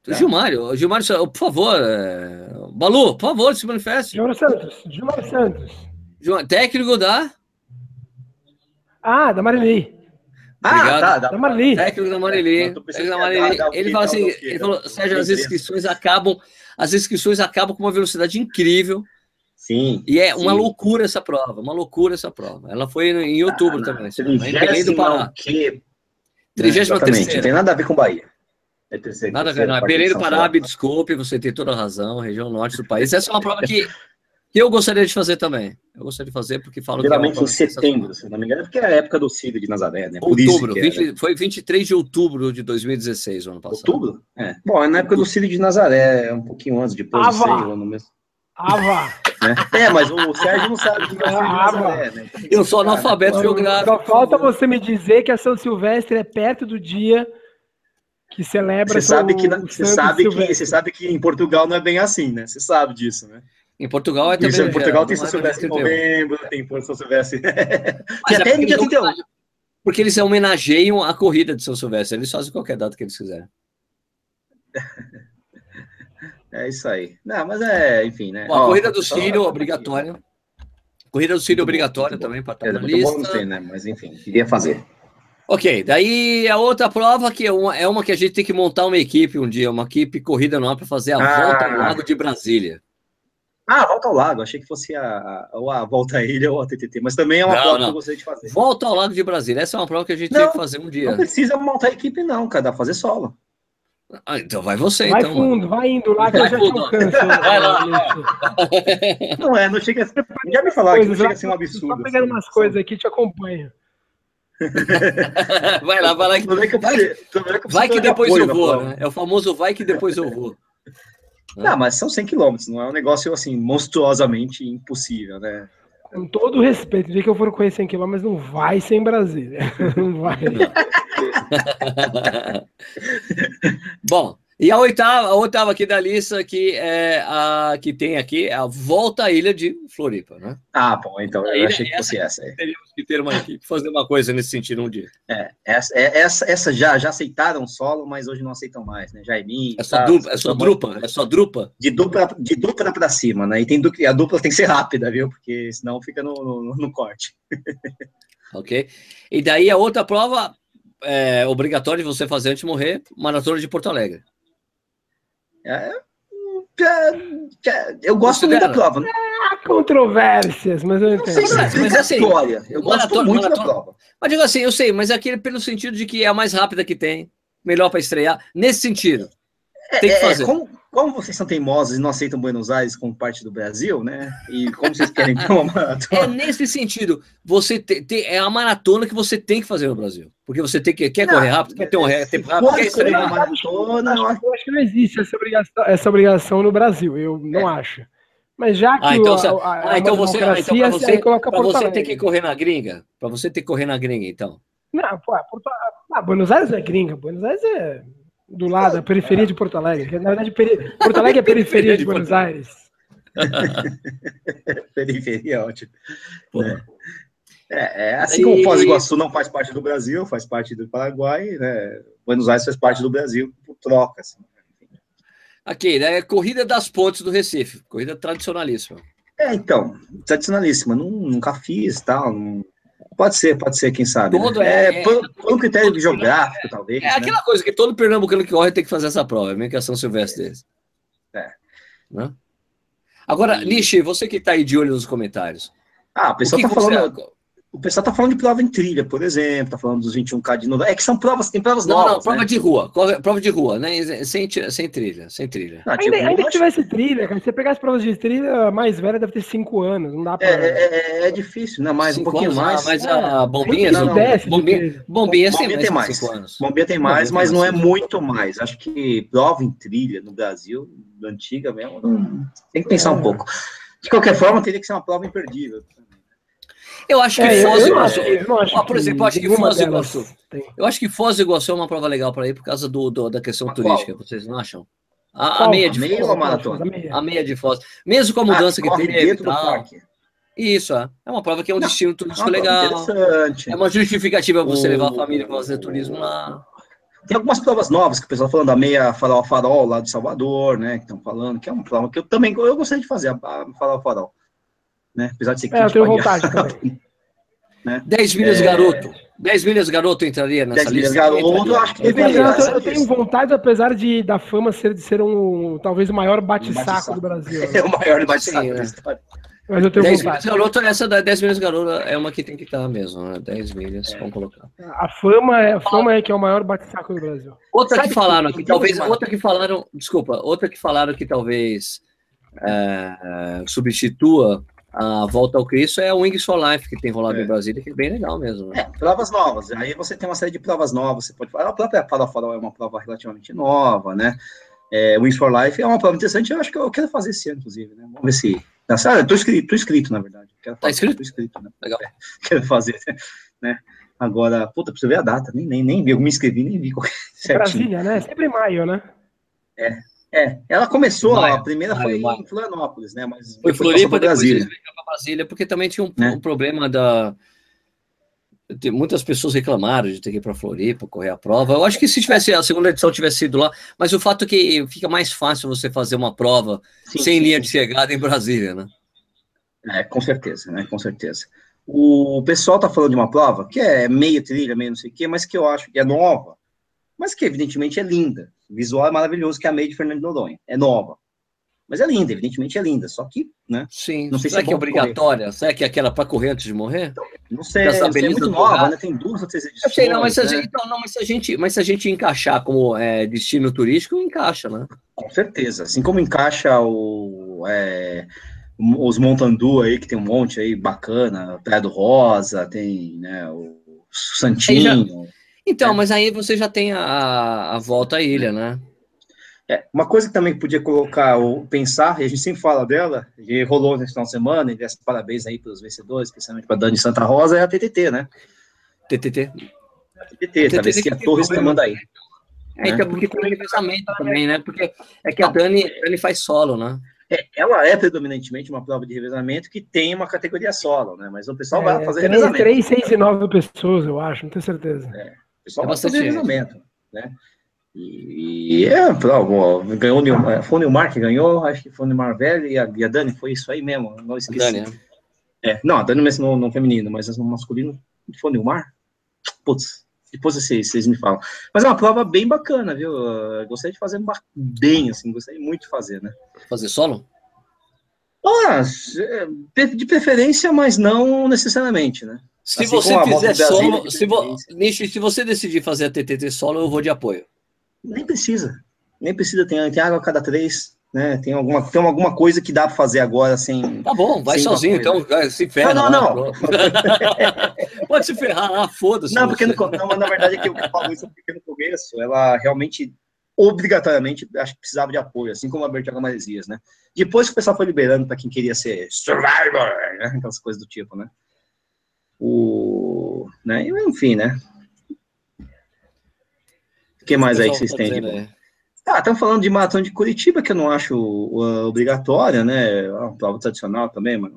Tá. Gilmário, Gilmário, por favor, é... Balu, por favor, se manifeste. Gilmário Santos, Gilmário Santos. Gilmário, técnico da. Ah, da Marilei. Ah, tá, da, da Marili. Técnico da Marili. Técnico da Marili. Ele fala assim, ele falou, Sérgio, as inscrições acabam, as inscrições acabam com uma velocidade incrível. Sim. E é sim. uma loucura essa prova, uma loucura essa prova. Ela foi em outubro ah, também. Em Belém do Pará. Que... 33 Não tem nada a ver com Bahia. É terceiro, nada a ver, não. É Belém do Pará, desculpe, você tem toda a razão, região norte do país. Essa é uma prova que que eu gostaria de fazer também. Eu gostaria de fazer porque falo Geralmente que é em setembro, se não me engano, porque é a época do Círio de Nazaré, né? Por outubro, 20, foi 23 de outubro de 2016, ano passado. Outubro? É. Bom, é na época do Círio de Nazaré, é um pouquinho antes, depois Ava. do seis, ano mesmo. Ava! É, mas o Sérgio não sabe que é o Nazaré, né? Eu sou analfabeto geográfico. Só falta você me dizer que a São Silvestre é perto do dia que celebra você sabe que, você sabe que Você sabe que em Portugal não é bem assim, né? Você sabe disso, né? Em Portugal é Isso, também. em Portugal tem São é no Silvestre em 31. novembro, tem São Silvestre. É até porque dia eles 31. homenageiam- Porque eles homenageiam a corrida de São Silvestre. Eles fazem qualquer data que eles quiserem. É isso aí. Não, mas é, enfim, né? Bom, a Ó, corrida do Sírio, obrigatória. Corrida do bom, obrigatória também, para É, estar na muito bom, não lista. sei, né? Mas enfim, queria fazer. Ok, daí a outra prova que é uma, é uma que a gente tem que montar uma equipe um dia, uma equipe corrida não para fazer a Ah. volta ao Lago de Brasília. Ah, volta ao lago. Achei que fosse a, a, ou a volta à ilha ou a TTT, mas também é uma Não, prova não. que eu gostaria de fazer. Volta ao Lago de Brasília. Essa é uma prova que a gente Não, tem que fazer um dia. Não precisa montar equipe, não, cara. Dá pra fazer solo. Ah, então vai você, Vai então. fundo, vai indo lá que Vai eu já te alcanço. Vai lá. Não é, não chega a ser. Já me falaram que não chega a ser um absurdo. Só pegando assim. umas coisas aqui, te acompanho. vai lá, vai lá. que- que eu que eu vai que depois eu vou, né? É o famoso vai que depois eu vou. Não, mas são 100 quilômetros, não é um negócio assim monstruosamente impossível, né? Com todo o respeito, o dia que eu for correr 100 km, não vai ser em Brasília. Não vai. Bom, e a oitava, a oitava aqui da lista que é a que tem aqui é a volta à ilha de Floripa, né? Ah, bom, então eu achei que fosse essa aí. Teríamos que ter uma equipe fazer uma coisa nesse sentido um dia. É, essa, é- essa, essa já, já aceitaram solo, mas hoje não aceitam mais, né? Jaiminho. É só tá? dupla, é só drupa, é só drupa. De dupla, de dupla pra cima, né? E tem, du- e a dupla tem que ser rápida, viu? Porque senão fica no, no, no corte. ok? E daí a outra prova é obrigatória de você fazer antes de morrer, maratona de Porto Alegre. É, é, é, eu gosto muito da prova. Não Há controvérsias, mas eu sei entendo. se Mas, é mas assim, vitória. Eu gosto maratona- muito da maratona- prova. Mas digo assim, eu sei, mas é aquele pelo sentido de que é a mais rápida que tem, melhor para estrear, nesse sentido. Tem que É, é, fazer. como, como vocês são teimosos e não aceitam Buenos Aires como parte do Brasil, né? E como vocês querem ter uma É maratona. nesse sentido. Você te- te- é a maratona que você tem que fazer no Brasil. Porque você tem que quer Não, correr rápido, quer ter um tempo rápido, quer estrear. uma maratona, eu acho Eu acho que não existe essa obrigação, essa obrigação no Brasil, eu não acho. Mas já que Ah, então, o- você- a, a, ah, então a você- ah, então pra você- Para você ter que correr na gringa, para você ter que correr na gringa, então. Não, pô, é Porto... ah, Buenos Aires é gringa, Buenos Aires é do lado, a periferia de Porto Alegre. Na verdade, peri- Porto Alegre é periferia de Buenos Aires. periferia, é ótimo. Porra. É, é assim E- como Foz do Iguaçu não faz parte do Brasil, faz parte do Paraguai, né? Buenos Aires faz parte do Brasil por troca. Assim. Aqui, né? Corrida das Pontes do Recife. Corrida tradicionalíssima. É, então, tradicionalíssima. Nun- Nunca fiz, tal. não- Pode ser, pode ser, quem sabe. né? Todo é- é, por, por um critério geográfico, talvez. É né? aquela coisa que todo pernambucano que corre tem que fazer essa prova, é meio que a São Silvestre deles. É. Né? Agora, Nishi, você que está aí de olho nos comentários. Ah, o pessoal que tá que você- falando. O pessoal tá falando de prova em trilha, por exemplo, tá falando dos 21K de novo. É que são provas, tem provas Não, novas. não, prova né? de rua. Prova de rua, né? Sem, sem trilha, sem trilha. Não, tipo, Ainda, ainda eu que tivesse trilha, cara, se você pegar as provas de trilha, a mais velha deve ter 5 anos, não dá pra... é, é, é- é difícil, né? Mais um pouquinho anos, mais. mas É. a bombinha, Não, não, não, desce de bombinha, bombinha, Bombinha tem mais. cinco anos. Bombinha tem mais, mas não é muito mais. Acho que prova em trilha no Brasil, antiga mesmo, não- tem que pensar um É. pouco. De qualquer forma, teria que ser uma prova imperdível. Eu acho que É, Foz eu do não Iguaçu. acho, eu não acho Ah, por exemplo, eu acho que Foz do Iguaçu. tem. Eu acho que Foz do Iguaçu é uma prova legal para ir por causa do, do- da questão Mas turística, qual? vocês não acham? A, a meia A de meia Foz. ou a maratona? A meia. A meia de Foz. Mesmo com a mudança Ah, que teve e dentro do tal. parque. Isso, é. É uma prova que é um Não, destino É turístico prova legal. Interessante. É uma justificativa para você levar a família para fazer turismo lá. Tem algumas provas novas que o pessoal tá falando da meia farol farol lá de Salvador, né? Que estão falando, que é uma prova que eu também eu gostaria de fazer, a, a farol farol. Né? Apesar de ser É, eu quente tenho pra vontade também. 10 milhas É. garoto. 10 milhas garoto entraria nessa 10 milhas lista? garoto, Entraria. eu acho que Eu, tenho- deveria. eu- eu tenho vontade, apesar de da fama ser de ser um talvez o maior bate-saco bate-saco. do Brasil. É o maior bate-saco Sim, da é. história. Mas eu tenho 10 milhas vontade. garoto, essa da 10 milhas garoto é uma que tem que estar mesmo, né? 10 milhas, vamos colocar. A fama é, a fama é que é o maior bate-saco do Brasil. Outra Sabe que falaram que aqui, eu tenho talvez, outra que falaram, desculpa, outra que falaram que talvez é, substitua a volta ao Cristo é o Wings for Life, que tem rolado É. em Brasília, que é bem legal mesmo. Né? É, provas novas. Aí você tem uma série de provas novas. Você pode falar, a própria Farol é uma prova relativamente nova, né? É, Wings for Life é uma prova interessante. Eu acho que eu quero fazer esse ano, inclusive. Né? Vamos ver se. Ah, eu tô inscrito, tô inscrito, na verdade. Quero fazer, inscrito? Tô inscrito, né? Legal. É, quero fazer, né? Agora, puta, preciso ver a data. Nem, nem, nem vi, eu me inscrevi, nem vi qual é certinho. Brasília, né? Sempre em maio, né? É, ela começou, Maio, a primeira Maio, foi Maio. em Florianópolis, né? Mas foi Floripa, Brasília. para Brasília, porque também tinha um, né? um problema da muitas pessoas reclamaram de ter que ir para Floripa correr a prova. Eu acho que se tivesse a segunda edição tivesse sido lá, mas o fato é que fica mais fácil você fazer uma prova sim, sem sim, linha sim. de chegada em Brasília, né? É, com certeza, né? Com certeza. O pessoal tá falando de uma prova que é meia trilha, meio não sei o quê, mas que eu acho que é nova, mas que evidentemente é linda. O visual é maravilhoso, que é a meia de Fernando Noronha. É nova. Mas é linda, evidentemente é linda. Só que, né? Sim. Não sei Será se é que é obrigatória? Correr. Será que é aquela para correr antes de morrer? Então, não sei. Essa é muito nova, né? Tem duas ou três edições. Eu sei, não, mas, né? se a gente, não, mas, se a gente, mas se a gente encaixar como é, destino turístico, encaixa, né? Com certeza. Assim como encaixa o. É, os Montandu aí, que tem um monte aí bacana, Praia do Rosa, tem né, o Santinho. Então, é. mas aí você já tem a, a volta à ilha, né? É, uma coisa que também podia colocar, ou pensar, e a gente sempre fala dela, e rolou nesse final de semana, e parabéns aí para os vencedores, especialmente para Dani Santa Rosa, é a TTT, né? TTT. A TTT, talvez que a Torres aí. É, então, porque tem revezamento também, né? Porque é que a Dani, Dani faz solo, né? É, ela é predominantemente uma prova de revezamento que tem uma categoria solo, né? Mas o pessoal é, vai fazer revezamento. Três, seis e nove pessoas, eu acho, não tenho certeza. É, pessoal é vai fazer revezamento, né? E, é, ó, ganhou é, foi o Nilmar que ganhou, acho que foi o Nilmar velho e a, e a Dani, foi isso aí mesmo, não esqueci. Dani, né? é, não, a Dani mesmo no, no feminino, mas no masculino foi o Nilmar? Putz, depois vocês, vocês me falam. Mas é uma prova bem bacana, viu? Eu gostaria de fazer bem, assim, gostaria muito de fazer, né? Fazer solo? Ah, de preferência, mas não necessariamente, né? Se assim você fizer solo, se, vo, Nishi, se você decidir fazer a TTT solo, eu vou de apoio. Nem precisa. Nem precisa, tem, tem água a cada três, né? Tem alguma, tem alguma coisa que dá para fazer agora sem. Tá bom, vai sozinho, então se ferra. Não, não, não. Pode se ferrar lá, foda-se. Não, porque no, não, na verdade é que eu falo isso porque no começo ela realmente obrigatoriamente acho que precisava de apoio, assim como a Bertiaga Maresias, né? Depois que o pessoal foi liberando para quem queria ser survivor, né? aquelas coisas do tipo, né? O, né? Enfim, né? O que mais aí que vocês têm de bom? Ah, estão falando de maratona de Curitiba, que eu não acho uh, obrigatória, né? É uma prova tradicional também, mas,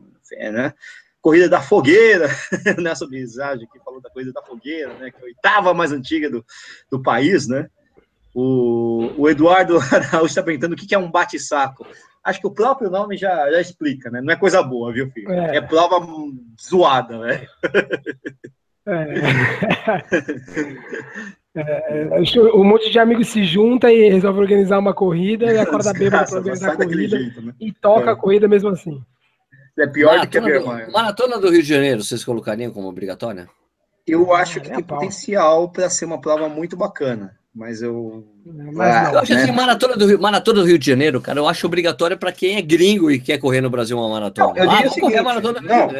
né? Corrida da Fogueira, nessa visagem aqui, falou da corrida da Fogueira, né? Que é a oitava mais antiga do, do país, né? O, o Eduardo Araújo está perguntando o que, que é um bate-saco. Acho que o próprio nome já, já explica, né? Não é coisa boa, viu, filho? É, é prova zoada, né? É. É, um monte de amigos se junta e resolve organizar uma corrida e acorda bêbado para organizar a corrida jeito, né? e toca é. a corrida mesmo assim. É pior maratona do que a vergonha. Maratona do Rio de Janeiro, vocês colocariam como obrigatória? Eu acho que é tem pau. potencial para ser uma prova muito bacana, mas eu. Mas ah, eu acho né? assim, maratona do, Rio, maratona do Rio de Janeiro, cara, eu acho obrigatória para quem é gringo e quer correr no Brasil uma maratona. Não, eu diria ah, o seguinte, maratona não,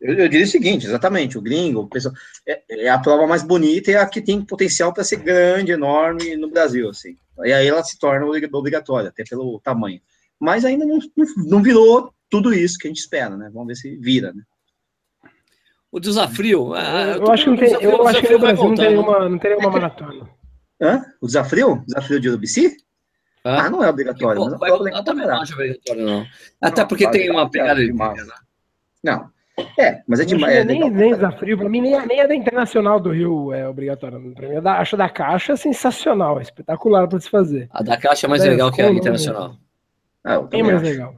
eu, eu, diria o seguinte, exatamente, o gringo, o pessoal, é, é, a prova mais bonita e a que tem potencial para ser grande, enorme no Brasil, assim. E aí ela se torna obrigatória, até pelo tamanho. Mas ainda não, não virou tudo isso que a gente espera, né? Vamos ver se vira, né? O desafio. Ah, eu, eu acho que, não tem, desafio, eu acho que no Brasil não teria uma, não teria uma maratona. Hã? O desafio? Desafio de Urubici? Ah, ah, não é obrigatório. Mas vai, eu também não acho obrigatório, não. Até não, porque tem uma pegada de. Não, é, mas é demais. É nem, nem desafio, para mim, nem, nem a da Internacional do Rio é obrigatória. Para mim, a da, acho a da Caixa espetacular, é espetacular para se fazer. A da Caixa é mais é, legal que a Internacional. Ah, Bem mais acho. legal.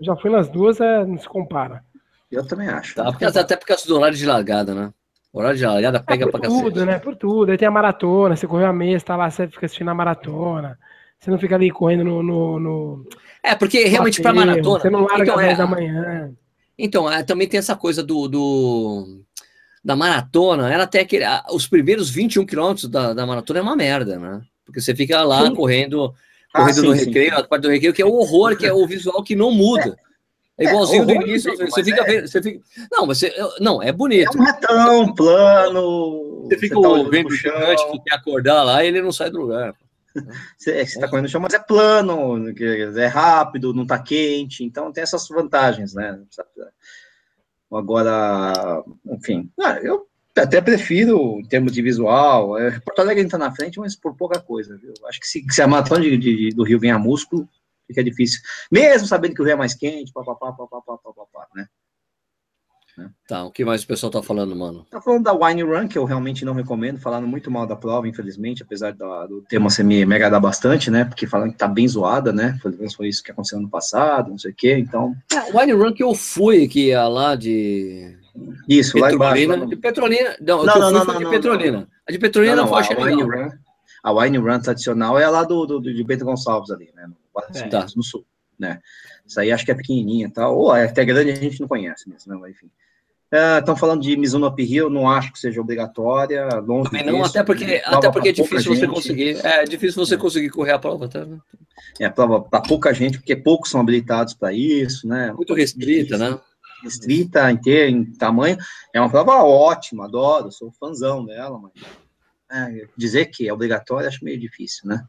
Já fui nas duas, é, não se compara. Eu também acho. Tá, porque, até por causa do horário de largada, né? Horário de largada ah, pega ah, pra tudo, cacete. né? Por tudo. Aí tem a maratona, você correu a mesa, tá lá, você fica assistindo a maratona. Você não fica ali correndo no. no, no... É, porque realmente para maratona. Você não larga então, às 10 é, da manhã. Então, é, também tem essa coisa do, do da maratona, ela tem aquele. Os primeiros 21 quilômetros da, da maratona é uma merda, né? Porque você fica lá sim. correndo, ah, correndo ah, sim, no recreio, a parte do recreio, que é o horror, que é o visual que não muda. É, é igualzinho é, do início, você, você fica é. vendo, você fica. Não, você. Não, é bonito. É um retão, plano. Você fica você tá vendo o gigante que quer acordar lá e ele não sai do lugar. Você, é, você tá correndo no chão, mas é plano, é rápido, não tá quente, então tem essas vantagens, né? Agora, enfim, ah, eu, Até prefiro, em termos de visual. É, Porto Alegre entra na frente, mas por pouca coisa, viu? Acho que se, se a maratona de, de, do Rio vem a músculo, fica difícil. Mesmo sabendo que o Rio é mais quente, papapá, papapá, papapá, né? Tá, o que mais o pessoal tá falando, mano? Tá falando da Wine Run, que eu realmente não recomendo, falando muito mal da prova, infelizmente, apesar do, do tema ser me, me agradar bastante, né? Porque falando que tá bem zoada, né? Foi, foi isso que aconteceu ano passado, não sei o quê, então. É, Wine Run que eu fui, que ia lá de. Isso, lá Petrolina. embaixo. De Petrolina. Não, Não, a não, não, não, de não, Petrolina. A de Petrolina Não, não, não, foi a, achei Wine. Run, a Wine Run tradicional é lá do, do, do- de Bento Gonçalves ali, né? No, Guarda- Tá. no sul, né? Isso aí acho que é pequenininha e tal, ou é até grande a gente não conhece mesmo, né? Mas, enfim. Estão falando de Mizuno Uphill, não acho que seja obrigatória, longe Também não, disso, até porque, até porque é difícil você gente. conseguir. É difícil você conseguir correr a prova, tá? É prova para pouca gente, porque poucos são habilitados para isso, né? Muito restrita, né? Restrita em tamanho. É uma prova ótima, adoro, sou fãzão dela, mas é, dizer que é obrigatório acho meio difícil, né?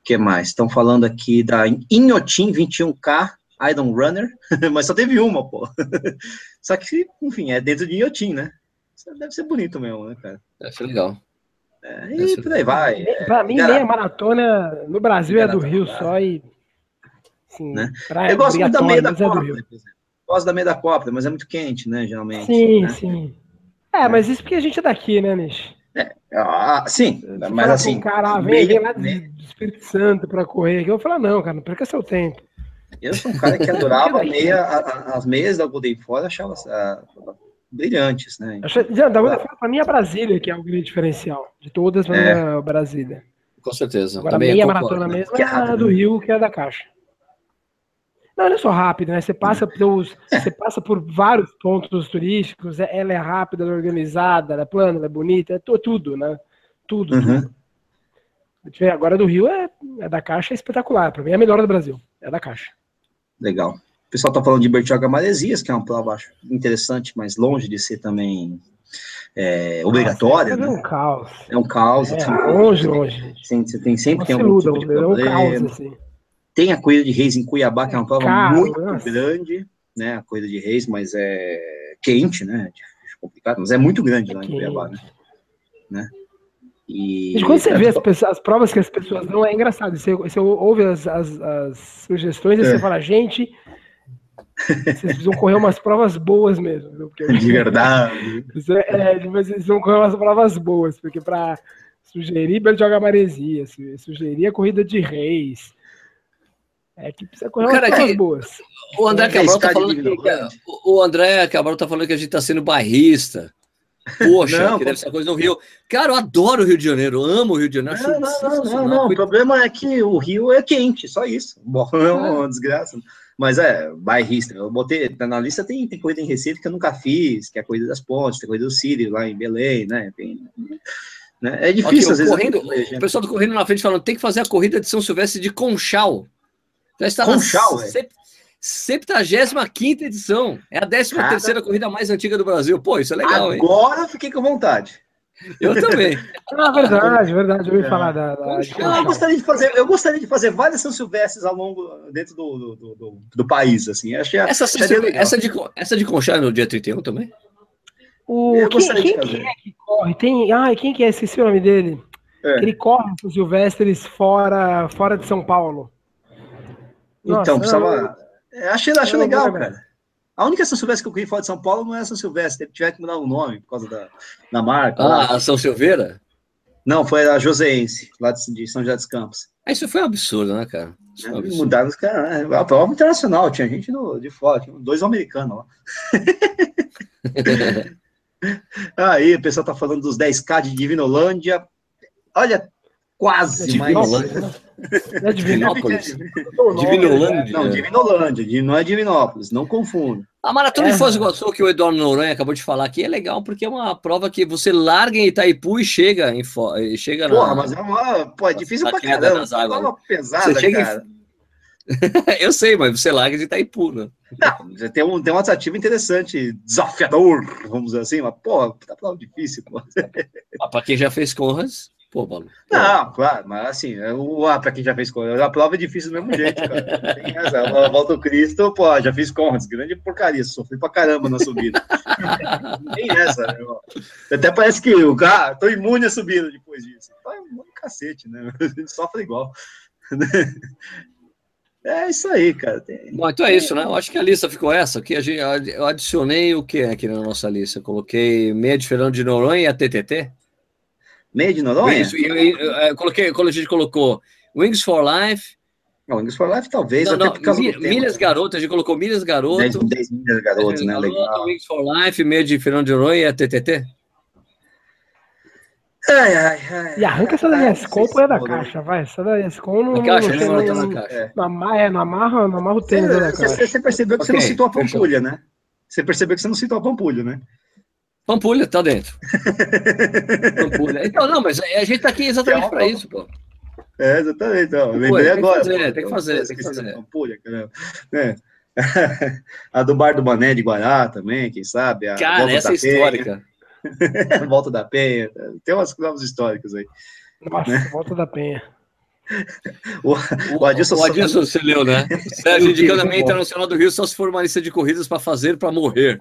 O que mais? Estão falando aqui da Inhotim 21K Iron Runner, mas só teve uma, pô. Só que, enfim, é dentro de Inhotim, né? Isso deve ser bonito mesmo, né, cara? Deve ser legal. É, e ser por aí vai. é, Pra mim, cara, meia maratona no Brasil é do Rio tá. só e. Assim, Né? eu gosto muito da meia da é Copa, exemplo. Gosto da meia da Copa, mas é muito quente, né, geralmente. Sim, né? sim. É, mas isso porque a gente é daqui, né, Nish? Ah, sim, Se mas assim, um cara, ah, vem, meia- lá do do Espírito Santo pra correr aqui. Eu vou falar, não, cara, não perca seu tempo. eu sou um cara que adorava a meia, a- a- as meias da Golden Fora, achava ah, brilhantes, né? Já, da forma, pra mim é a Brasília que é o grande diferencial. De todas, É. é a Brasília. Com certeza. Agora, a Também meia concordo, maratona né? mesmo Que é é a do né? Rio, que é a da Caixa. Não, é só rápida, né? Você passa, pelos, você passa por vários pontos turísticos, é- ela é rápida, ela é organizada, ela é plana, ela é bonita, é tu- tudo, né? Tudo, Uhum. tudo. Agora do Rio é, é da Caixa, é espetacular. Pra mim é a melhor do Brasil. É da Caixa. Legal. O pessoal tá falando de Bertioga Maresias, que é uma prova acho, interessante, mas longe de ser também é, obrigatória, Nossa, É né? um caos. É um caos. É, assim, longe, longe. Você tem sempre Não tem algum tipo de é um problema. caos, assim. Tem a corrida de reis em Cuiabá, que é uma prova Caro, muito grande, né? A corrida de reis, mas é quente, né? Difícil, complicado, mas é muito grande É lá em quente. Cuiabá, né? né? E Gente, quando você é, vê as, pessoas- as provas que as pessoas dão, é engraçado. Você, você ouve as, as- as sugestões e É. você fala, gente, vocês precisam correr umas provas boas mesmo. Porque, de verdade. É, tipo, vocês precisam correr umas provas boas, porque para sugerir joga maresia, su- sugerir a corrida de reis, é que precisa correr Cara, que- boas. O André É Cabral tá falando que, Vinolândia. o André Cabral tá falando que a gente tá sendo barrista. Poxa, Não, que deve ser coisa no Rio. Cara, eu adoro o Rio de Janeiro, eu amo o Rio de Janeiro. acho Não, não, não, não. O problema é que o Rio é quente, só isso. Bom, é uma desgraça. Mas é, bairrista. Eu botei, na lista tem, tem corrida em Recife que eu nunca fiz, que é a corrida das pontes, tem a corrida do Sírio lá em Belém, né? Tem- né? É difícil, às vezes. correndo, eu- o pessoal tá correndo na frente falando tem que fazer a corrida de São Silvestre de Conchal. Já está Conchal, na é? sep- 75 edição. É a 13 terceira corrida mais antiga do Brasil. Pô, isso é legal, hein? Agora fiquei com vontade. Eu também. Ah, verdade, verdade. Eu ouvi É. falar da. da de. Eu gostaria de fazer, eu gostaria de fazer várias São Silvestres ao longo dentro do, do, do, do- do país, assim. Achei, Essa, seria essa, de, essa de Conchal é no dia 31 também? O, Eu quem, quem que é que corre? Tem, ai, quem que é? Esqueci o nome dele. É. Ele corre com Silvestres fora, fora de São Paulo. Nossa, Então, precisava. É, achei achei eu legal, cara. A única São Silvestre que eu corri fora de São Paulo não é São Silvestre, ele tiver que mudar o nome por causa da, da marca. lá. Ah, a São Silveira? Não, foi a Joseense, lá de, de São José dos Campos. Ah, Isso foi um absurdo, né, cara? Isso um absurdo. Mudaram os caras. né? A prova internacional, tinha gente do, de fora, tinha dois americanos lá. Aí, o pessoal tá falando dos 10K de Divinolândia. Olha, quase, mas. Divinolândia. Não é. Divinópolis. Divinolândia. Não, Divinolândia, não é Divinópolis, não confunda. A Maratona É. de Foz do Iguaçu, que o Eduardo Noronha acabou de falar aqui, é legal porque é uma prova que você larga em Itaipu e chega em Fo... e chega na... Porra, mas é uma. Pô, é difícil Na pra caramba. É uma pesada, Você chega em- cara. Eu sei, mas você larga de Itaipu, né? Não, já tem, um, tem uma atrativa interessante, desafiador, vamos dizer assim, mas, pô, tá difícil, pô. Mas Pra quem já fez Conras, Pô, Balu. Não, claro, mas assim, é o ah, para quem já fez Conrads, a prova é difícil do mesmo jeito, cara. Tem essa, volta o Cristo, pô, já fiz Conrads, grande porcaria, sofri pra caramba na subida. Nem essa, irmão. Até parece que o cara, tô imune a subida depois disso. Tá imune cacete, né? A gente sofre igual. É isso aí, cara. Tem... Bom, então é isso, né? Eu acho que a lista ficou essa. Que a gente, eu adicionei o que aqui na nossa lista? Eu coloquei meia de Fernando de Noronha e a TTT. Meia de Noronha? Isso, eu, eu, eu, coloquei, quando a gente colocou Wings for Life. Não, Wings for Life talvez, não, não, Milhas Garoto, a gente colocou Milhas Garoto. 10, 10 Milhas Garoto, né? Garoto, Legal. Wings for Life, meia de Fernando de Noronha e a TTT. Ai, ai, ai, e arranca essa da Escom põe da caixa, vai. Essa da Escom não. caixa, não, não, não, na caixa. Não, amarra, não amarra, não amarra o tênis você, da caixa. Você percebeu que okay, você não citou a Pampulha, né? Você percebeu que você não citou a Pampulha, né? Pampulha tá dentro. Pampulha. Então, não, mas a gente tá aqui exatamente para isso, pô. É, exatamente. Então, lembrei tem agora. Que fazer, tem que fazer, tem que fazer. Pampulha, caramba. É. a do Bar do Mané de Guará também, quem sabe? A Cara, essa é histórica. Volta da Penha. Tem umas novas históricas aí. Nossa, né? Volta da Penha. O, o, Adilson, o Adilson você leu, né? Sérgio indicando a meia internacional do Rio só se for uma lista de corridas para fazer para morrer.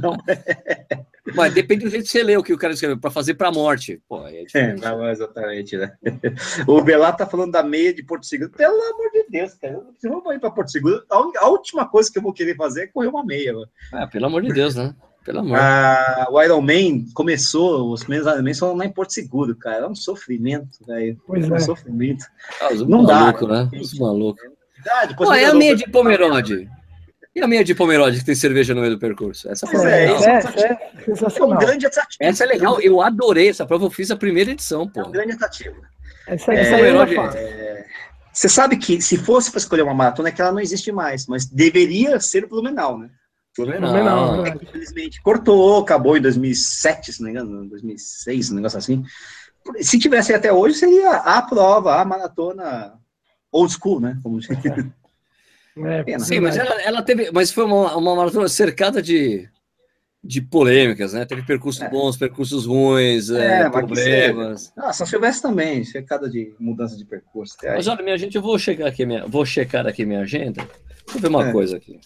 Não é. Mas depende do jeito que você lê o que o cara escreveu, para fazer para morte. Pô, é, é não, exatamente, né? O Belato tá falando da meia de Porto Seguro. Pelo amor de Deus, cara. Se eu vou ir para Porto Seguro, a, última coisa que eu vou querer fazer é correr uma meia. Mano. Ah, pelo amor de Deus, né? Pelo amor. Ah, o Iron Man começou, os primeiros Iron Man foram lá em Porto Seguro, cara. É um sofrimento, velho. Pois é. Um sofrimento. Ah, não maluco, dá. né? Os malucos. Ah, Pô, é a meia de Pomerode. E a meia de Pomerode que tem cerveja no meio do percurso? Essa foi é, é, é, é, um grande atrativo. Essa é legal, eu adorei essa prova, eu fiz a primeira edição, pô. É um grande atrativo. Essa, essa é, é, você sabe que se fosse para escolher uma maratona, é que ela não existe mais, mas deveria ser o Blumenau, né? Fluminense. É infelizmente cortou, acabou em 2007, se não me engano, 2006, um negócio assim. Se tivesse até hoje, seria a prova, a maratona old school, né? Como é, Sim, mas ela, ela, teve, mas foi uma, uma maratona cercada de, de polêmicas, né? Teve percursos é. bons, percursos ruins, é, é, problemas. Ah, São Silvestre também, cercada de mudança de percurso. Mas olha, minha gente, eu vou checar aqui minha, vou checar aqui minha agenda. Deixa eu ver uma é. coisa aqui.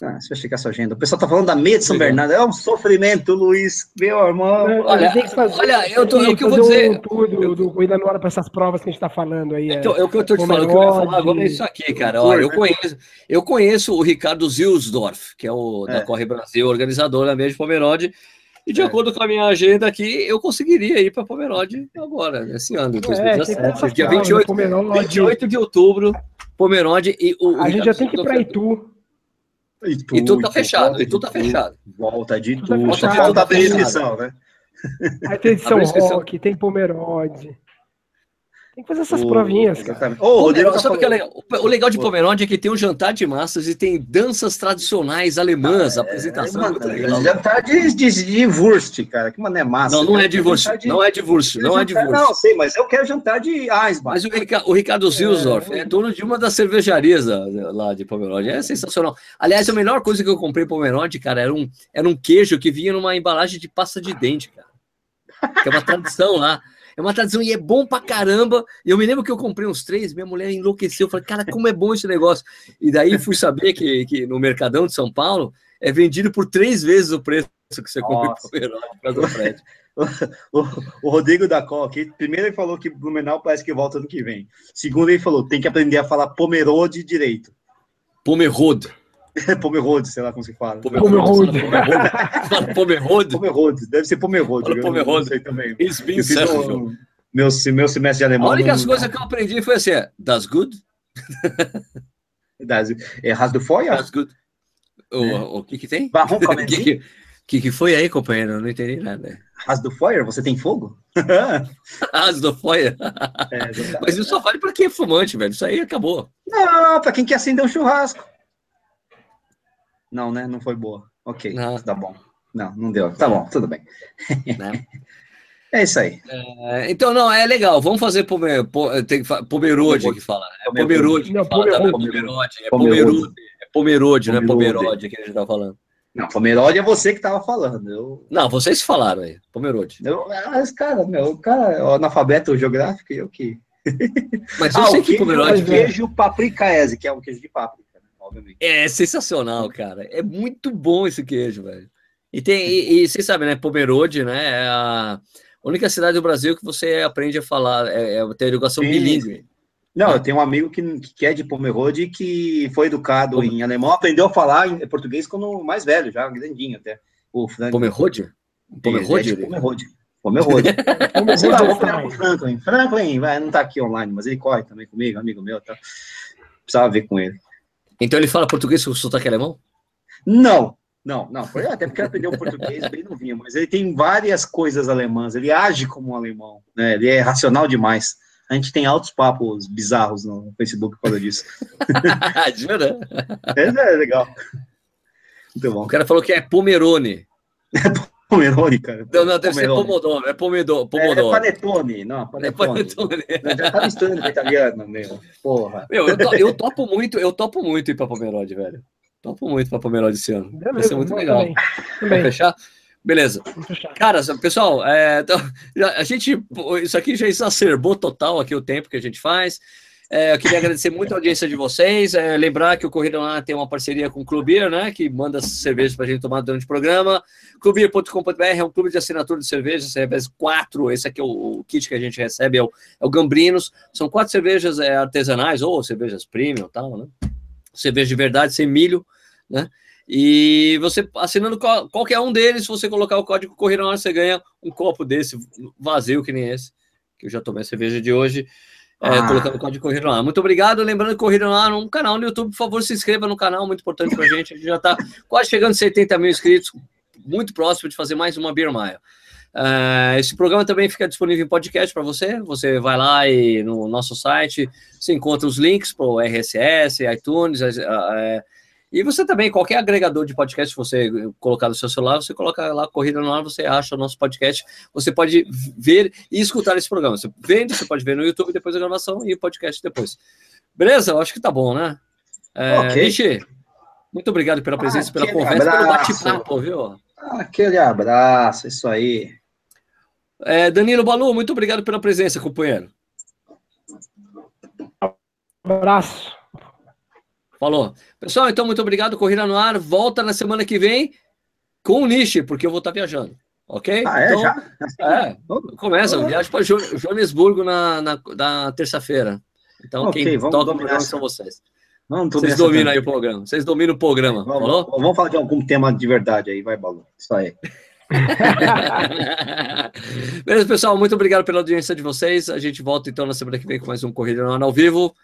Ah, você vai checar sua agenda. O pessoal tá falando da meia de São Bernardo. É um sofrimento, Luiz, meu irmão. Olha, fazer, olha eu tô, é o que eu vou dizer. Um tudo, do, cuidando hora para essas provas que a gente está falando aí. Então, é, o que eu tô te falando, o que eu ia falar agora é isso aqui, cara. Olha, eu conheço, eu conheço o Ricardo Zilsdorf, que é o é. da Corre Brasil, organizador da meia de Pomerode. E de é. acordo com a minha agenda aqui, eu conseguiria ir para Pomerode agora, esse ano, 2017. É, dia 28, 28 de outubro, Pomerode e o. A gente já tem que ir para Itu. E, tu, e tudo tá fechado, e tudo tá fechado. Volta de tudo. Volta de tudo. Volta a edição, né? Aí tem edição rock, tem Pomerode. Tem que fazer essas oh, provinhas, cara. Oh, tá sabe o que é legal? O legal de Pomerode é que tem um jantar de massas e tem danças tradicionais alemãs, ah, apresentação. É, é, jantar de, de, de Wurst, cara. Que mané massa. Não, não é de Wurst. De... Não é de Wurst. Não é de Wurst. Não, sei, mas eu quero jantar de Eisbach. Mas o, o Ricardo Zilsdorf é, é, dono de uma das cervejarias lá de Pomerode. É sensacional. Aliás, a melhor coisa que eu comprei em Pomerode, cara, era um, era um queijo que vinha numa embalagem de pasta de dente, cara. Que é uma tradição lá. É uma tradição e é bom pra caramba. E eu me lembro que eu comprei uns três, minha mulher enlouqueceu. Eu falei, cara, como é bom esse negócio. E daí fui saber que, que no Mercadão de São Paulo é vendido por três vezes o preço que você compra no frete. O, o, Rodrigo da aqui, primeiro ele falou que Blumenau parece que volta ano que vem. Segundo, ele falou tem que aprender a falar Pomerode direito. Pomerode. Pomerode, sei lá como se fala. Pomerode. Pomerode. Pomerode. Deve ser Pomerode. Pomerode. sei também. It's been um, meu, meu semestre de alemão. A única não... coisa que eu aprendi foi assim: é, das good. das, é, has do Feuer? Das good. O, é. o, que que tem? O que, que, que foi aí, companheiro? Eu não entendi nada. Has do Feuer? Você tem fogo? Has do Feuer? É, Mas isso só vale para quem é fumante, velho. Isso aí acabou. Não, para quem quer acender um churrasco. Não, né? Não foi boa. Ok, não. tá bom. Não, não deu. Tá bom, tudo bem. Né? é isso aí. É, então, não, é legal. Vamos fazer pomer, tem que Pomerode que fala. É Pomerode que fala, tá? Pomerode. É Pomerode. É Pomerode, não é Pomerode que a gente tá falando. Não, Pomerode é você que tava falando. Eu... Não, vocês falaram aí, Pomerode. Eu, ah, esse cara, meu, o cara é analfabeto geográfico e eu que. Mas eu ah, sei que queijo, Pomerode. É queijo paprikaese, que é um queijo de páprica, obviamente. É sensacional, cara. É muito bom esse queijo, velho. E tem, e, e vocês sabem, né? Pomerode, né? É a única cidade do Brasil que você aprende a falar, é, é ter educação Sim. bilíngue. Não, eu tenho um amigo que, que é de Pomerode que foi educado em alemão, aprendeu a falar em português quando mais velho, já grandinho até. O Franklin. Pomerode? Pomerode? É Pomerode. Pomerode. Você tá, vou pegar pro Franklin. Franklin, vai, não tá aqui online, mas ele corre também comigo, amigo meu, tá? Precisava ver com ele. Então ele fala português com sotaque alemão? Não, não, não. Até porque ele aprendeu português bem novinho, mas ele tem várias coisas alemãs, ele age como um alemão, né? Ele é racional demais. A gente tem altos papos bizarros no Facebook por causa disso. Jura? É, é legal. Muito bom. O cara falou que é Pomerone. É Pomerone, cara. Não, não, deve Pomerone. ser Pomodoro. É Pomodoro. Pomodoro. É, é Panetone. Não, Panetone. É panetone. já tá misturando com italiano, meu. Porra. Meu, eu, to, eu, topo muito, eu topo muito ir pra Pomerode, velho. Topo muito pra Pomerode esse ano. Beleza, Vai ser muito legal. Também. Também. fechar? Beleza. Cara, pessoal, é, então, a gente, isso aqui já exacerbou total aqui o tempo que a gente faz. É, eu queria agradecer muito a audiência de vocês. É, lembrar que o Corrida Lá tem uma parceria com o Clubir, né? Que manda cervejas para a gente tomar durante o programa. Clubir.com.br é um clube de assinatura de cervejas. Recebe quatro. Esse aqui é o, o, kit que a gente recebe, é o, é o Gambrinos. São quatro cervejas é, artesanais ou cervejas premium tal, né? Cerveja de verdade, sem milho, né? E você, assinando qualquer um deles, se você colocar o código Corrida Hora, você ganha um copo desse, vazio que nem esse, que eu já tomei a cerveja de hoje, é, ah. colocando o código Corrida Hora. Muito obrigado. Lembrando que Corrida Hora é um canal no YouTube, por favor, se inscreva no canal, muito importante pra gente. A gente já está quase chegando a 70 mil inscritos, muito próximo de fazer mais uma Beer Mile. Uh, esse programa também fica disponível em podcast para você. Você vai lá e no nosso site você encontra os links para o RSS, iTunes, uh, uh, e você também, qualquer agregador de podcast que você colocar no seu celular, você coloca lá Corrida no Ar, você acha o nosso podcast. Você pode ver e escutar esse programa. Você vendo, você pode ver no YouTube depois da gravação e o podcast depois. Beleza? Eu acho que tá bom, né? É, ok. Nishi, muito obrigado pela presença, pela conversa, abraço. pelo bate-papo, viu? Aquele abraço, isso aí. É, Danilo Balu, muito obrigado pela presença, companheiro. abraço. Falou. Pessoal, então, muito obrigado. Corrida no ar. Volta na semana que vem com o Niche, porque eu vou estar viajando. Ok? Ah, é? Então, já? É, começa. Viagem para Joanesburgo na, na, na terça-feira. Então, okay, quem toca o programa são vocês. Vamos Vocês dominam aí o programa. Vocês dominam o programa. Vamos, falou? vamos falar de algum tema de verdade aí. Vai, Balu. Isso aí. Beleza, pessoal. Muito obrigado pela audiência de vocês. A gente volta então na semana que vem com mais um Corrida no Ar ao vivo.